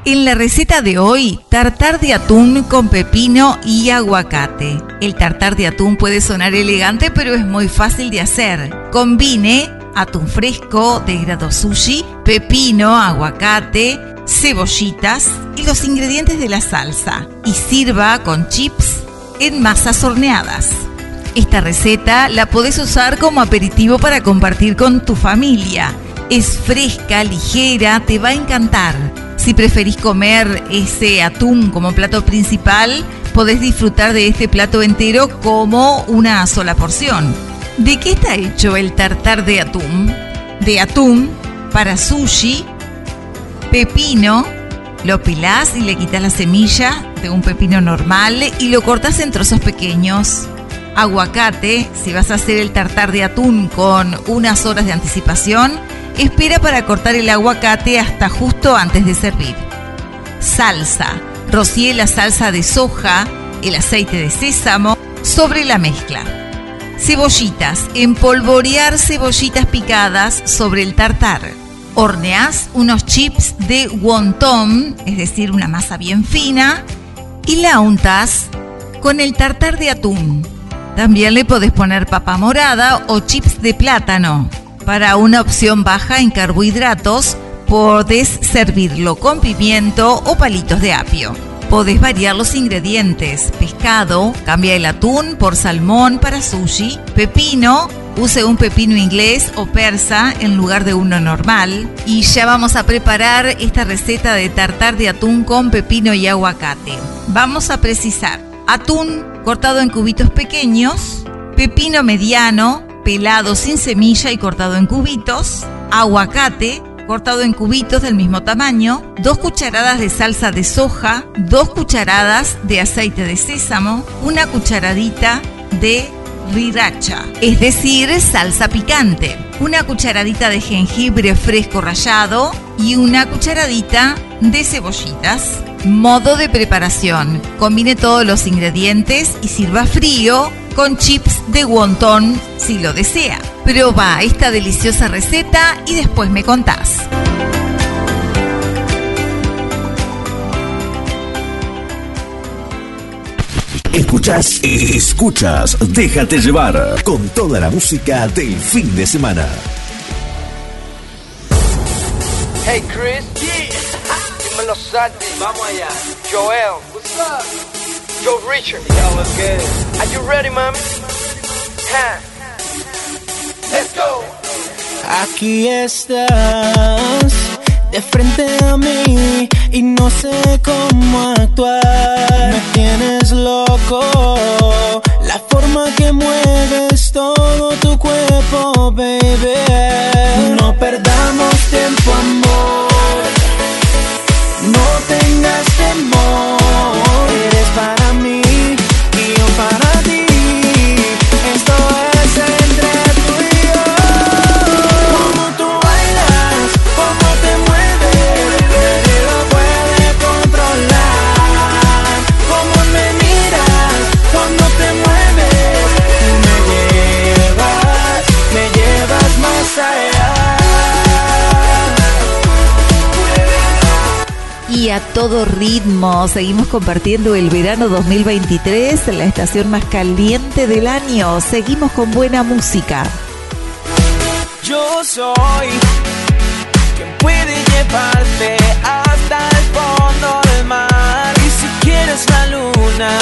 En la receta de hoy, tartar de atún con pepino y aguacate. El tartar de atún puede sonar elegante, pero es muy fácil de hacer. Combine atún fresco de grado sushi, pepino, aguacate, cebollitas y los ingredientes de la salsa y sirva con chips en masas horneadas. Esta receta la podés usar como aperitivo para compartir con tu familia. Es fresca, ligera, te va a encantar. Si preferís comer ese atún como plato principal, podés disfrutar de este plato entero como una sola porción. ¿De qué está hecho el tartar de atún? De atún para sushi, pepino, lo pilás y le quitas la semilla de un pepino normal y lo cortas en trozos pequeños. Aguacate, si vas a hacer el tartar de atún con unas horas de anticipación, espera para cortar el aguacate hasta justo antes de servir. Salsa. Rocié la salsa de soja, el aceite de sésamo sobre la mezcla. Cebollitas. Empolvorear cebollitas picadas sobre el tartar. horneás unos chips de wonton, es decir, una masa bien fina, y la untás con el tartar de atún. También le podés poner papa morada o chips de plátano. Para una opción baja en carbohidratos, podés servirlo con pimiento o palitos de apio. Podés variar los ingredientes. Pescado, cambia el atún por salmón para sushi. Pepino, use un pepino inglés o persa en lugar de uno normal. Y ya vamos a preparar esta receta de tartar de atún con pepino y aguacate. Vamos a precisar atún cortado en cubitos pequeños, pepino mediano, pelado sin semilla y cortado en cubitos, aguacate, cortado en cubitos del mismo tamaño, dos cucharadas de salsa de soja, dos cucharadas de aceite de sésamo, una cucharadita de es decir, salsa picante, una cucharadita de jengibre fresco rallado y una cucharadita de cebollitas. Modo de preparación. Combine todos los ingredientes y sirva frío con chips de wonton si lo desea. Proba esta deliciosa receta y después me contás. Escuchas, escuchas, déjate llevar con toda la música del fin de semana. Hey Chris. Dímelo Santi. Vamos allá. Joel. What's up? Joe Richard. Yo, what's good? Are you ready, mami? Ha. Let's go. Aquí estás de frente a mí y no sé cómo actuar. Me tienes loco, la forma que mueves todo tu cuerpo, baby. No perdamos tiempo, amor. No tengas temor. Eres para mí Y a todo ritmo, seguimos compartiendo el verano 2023, la estación más caliente del año. Seguimos con buena música. Yo soy quien puede llevarte hasta el fondo del mar. Y si quieres la luna,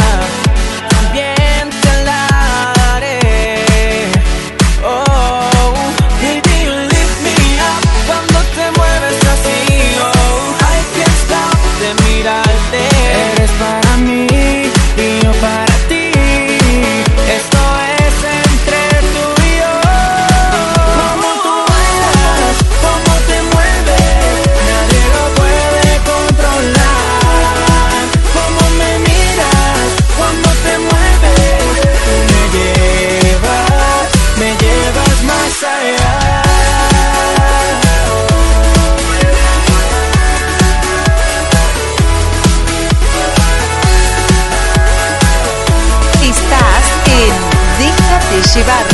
Déjate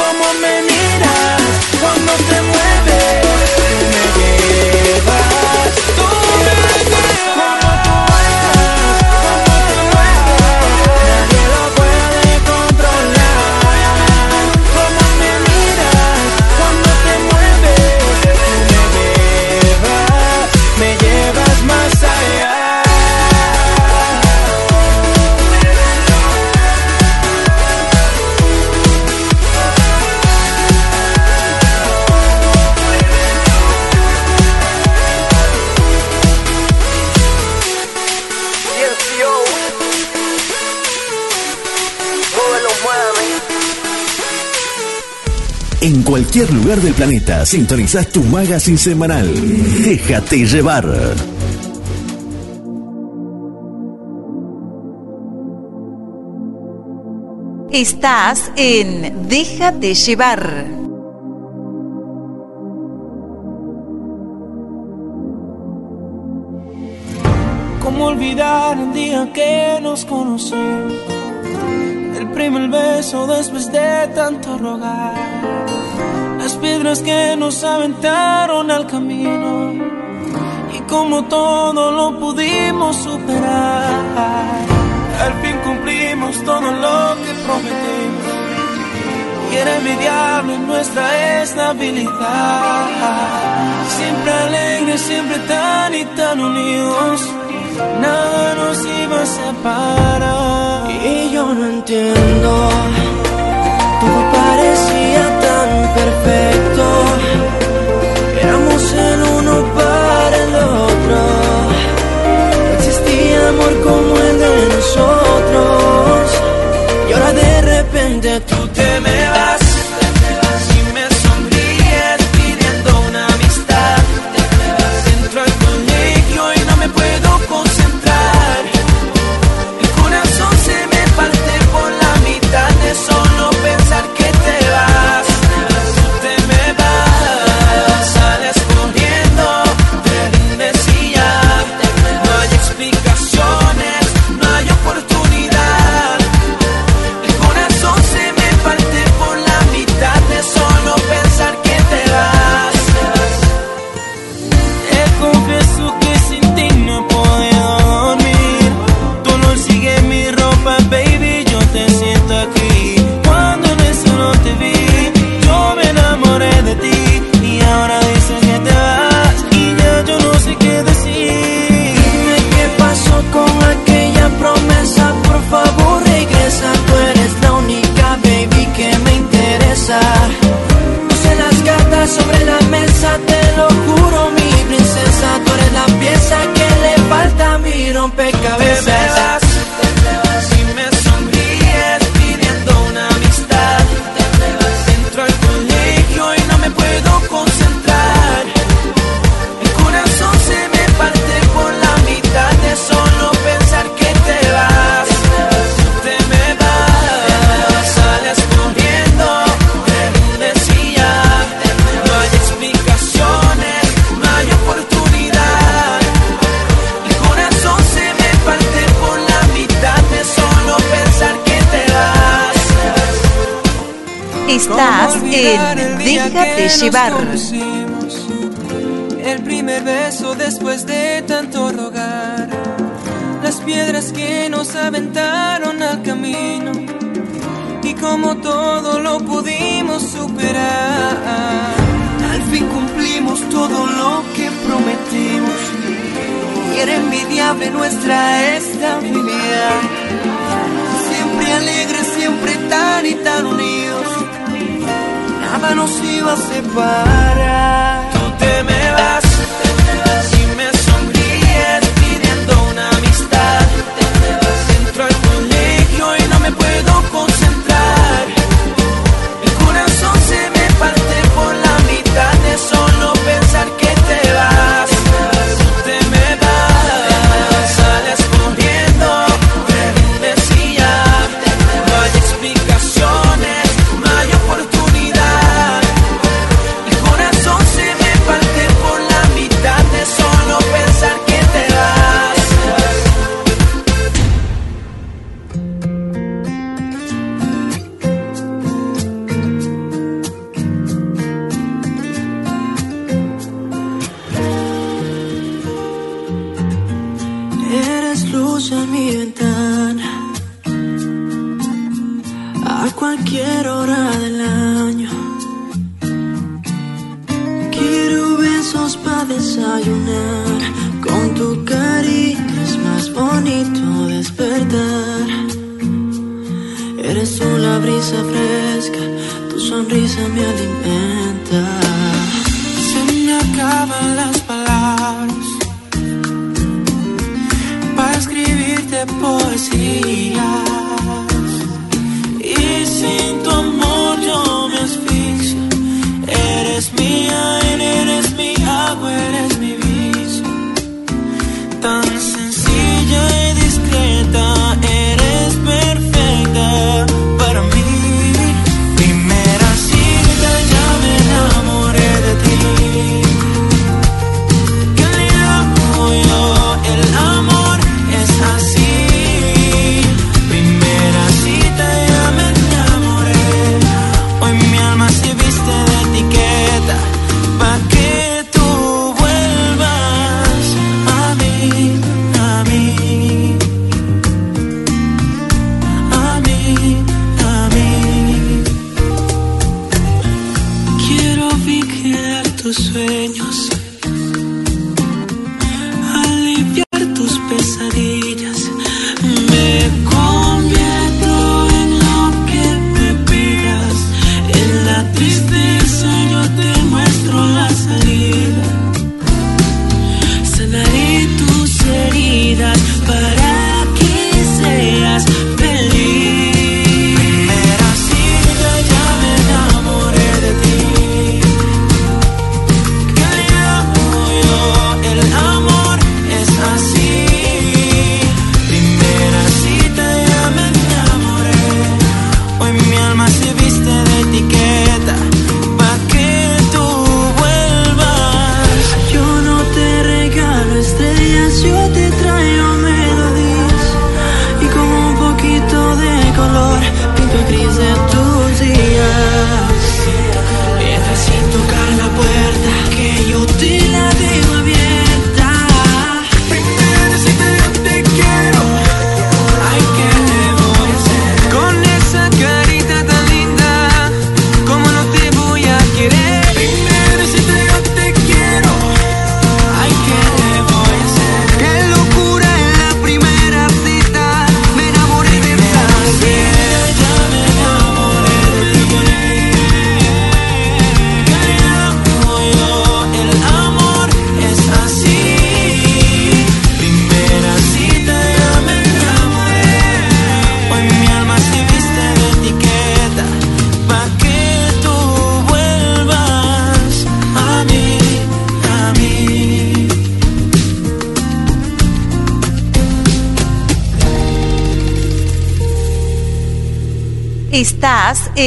controlar. Como me En cualquier lugar del planeta, sintonizás tu magazine semanal. Déjate llevar. Estás en Déjate llevar. ¿Cómo olvidar el día que nos conocimos? El primer beso después de tanto rogar piedras que nos aventaron al camino y como todo lo pudimos superar. Al fin cumplimos todo lo que prometimos y era envidiable nuestra estabilidad. Siempre alegres, siempre tan y tan unidos, nada nos iba a separar. Y yo no entiendo, todo parecía tan perfecto. amor como el de nosotros. Y ahora de repente tú te me El primer beso después de tanto rogar. Las piedras que nos aventaron al camino. Y como todo lo pudimos superar. Al fin cumplimos todo lo que prometimos. Y era nuestra nos iba a separar.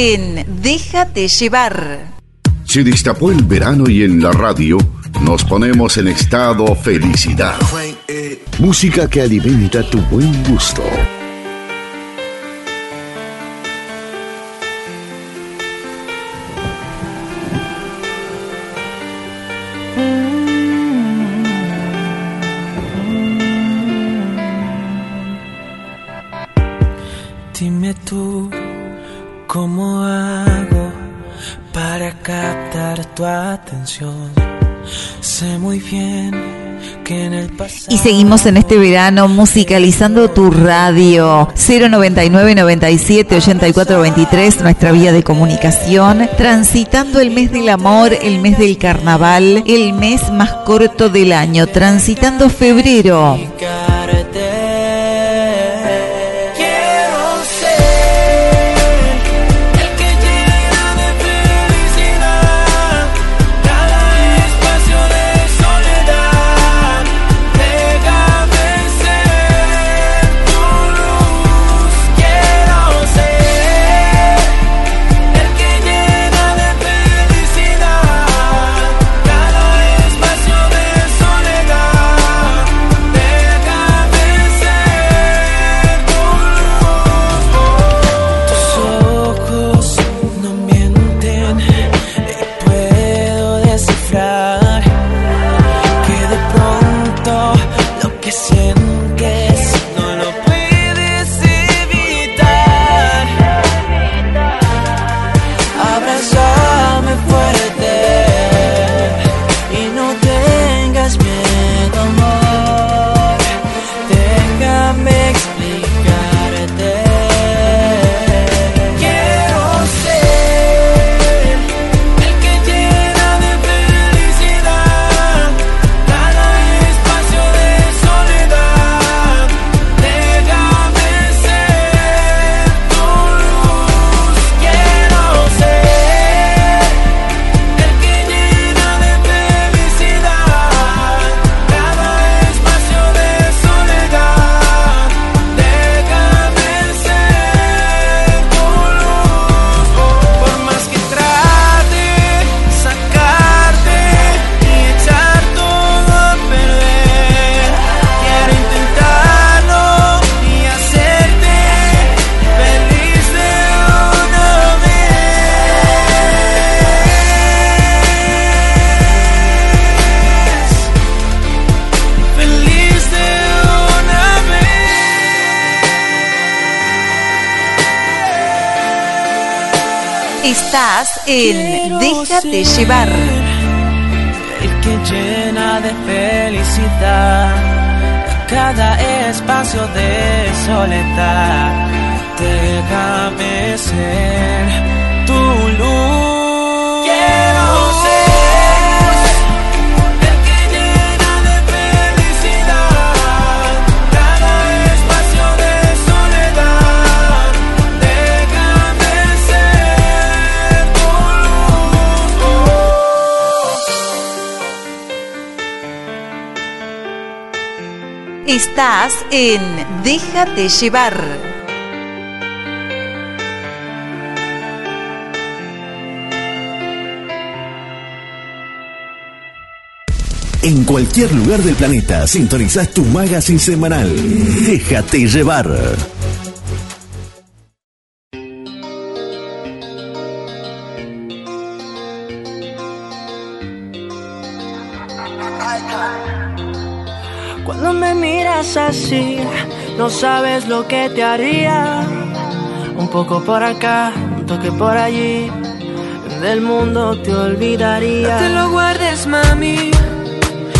Déjate llevar. Se destapó el verano y en la radio nos ponemos en estado felicidad. Eh. Música que alimenta tu buen gusto. Y seguimos en este verano musicalizando tu radio. 099 97 84 nuestra vía de comunicación, transitando el mes del amor, el mes del carnaval, el mes más corto del año, transitando febrero. en Déjate llevar. El que llena de felicidad cada espacio de soledad en Déjate llevar. En cualquier lugar del planeta sintonizás tu magazine semanal. Déjate llevar. sabes lo que te haría. Un poco por acá, un toque por allí. Del mundo te olvidaría. No te lo guardes, mami.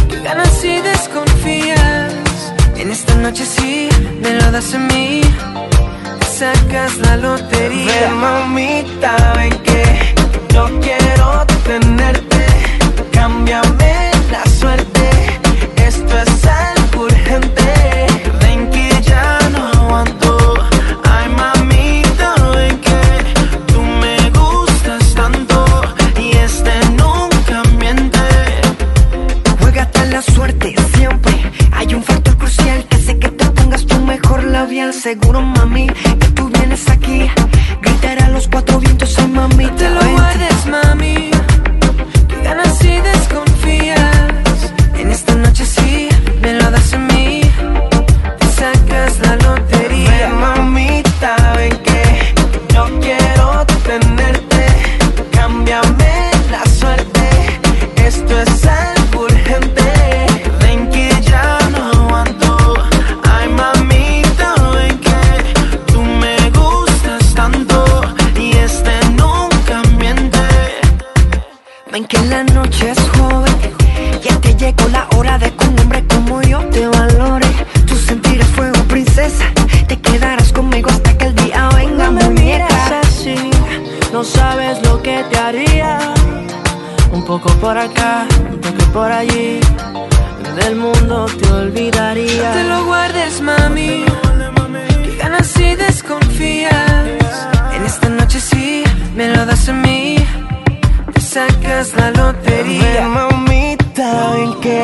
Que ganas y desconfías. En esta noche sí, me lo das a mí. Te sacas la lotería. Ven, mamita, ven que yo quiero tenerte. Cámbiame sacas la lotería. Mamita, ven que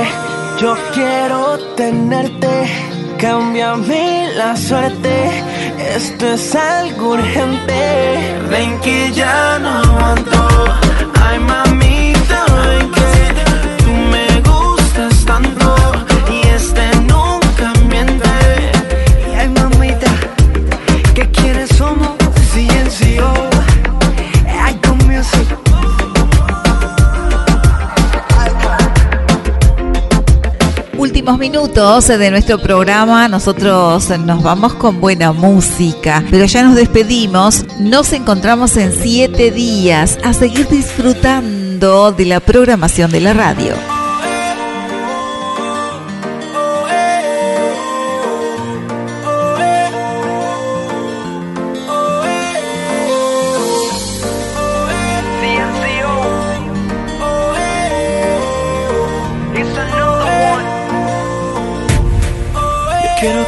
yo quiero tenerte. Cámbiame la suerte. Esto es algo urgente. Ven que ya no aguanto. Ay, mamita, ven que últimos minutos de nuestro programa nosotros nos vamos con buena música, pero ya nos despedimos. Nos encontramos en siete días a seguir disfrutando de la programación de la radio.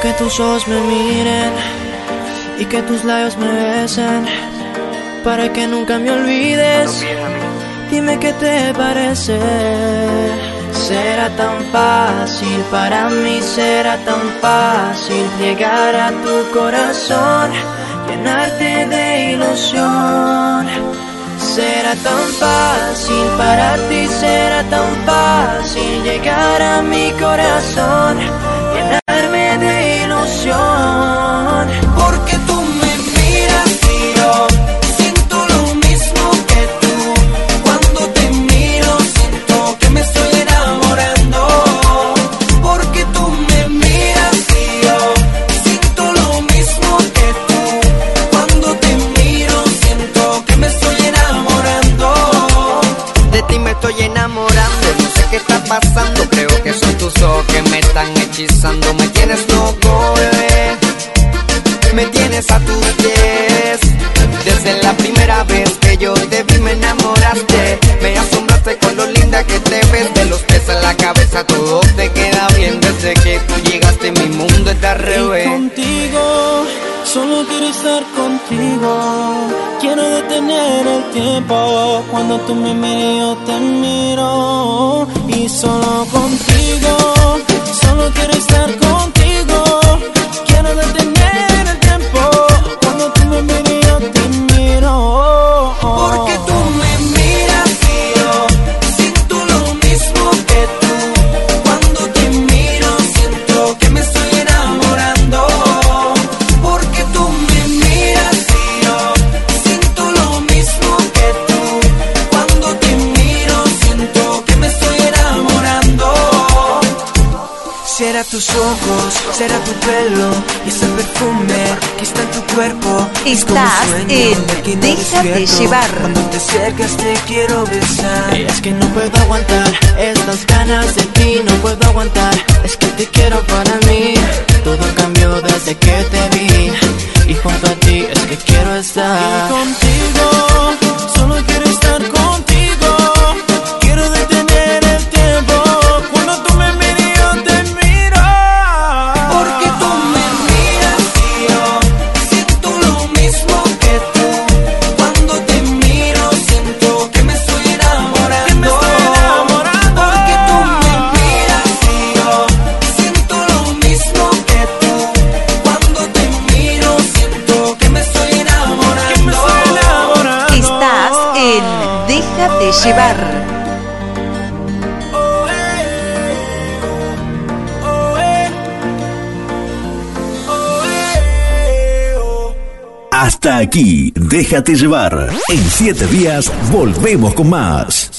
que tus ojos me miren y que tus labios me besen para que nunca me olvides. Dime qué te parece. Será tan fácil para mí, será tan fácil llegar a tu corazón, llenarte de ilusión. Será tan fácil para ti, será tan fácil llegar a mi corazón तुम्हें मैं Estás en Déjate llevar. Cuando te acercas te quiero besar. Es que no puedo aguantar estas ganas de ti, no puedo aguantar. Es que te quiero para mí. Todo cambió desde que te vi. Y junto a ti es que quiero estar. Y contigo, Aquí, déjate llevar. En siete días volvemos con más.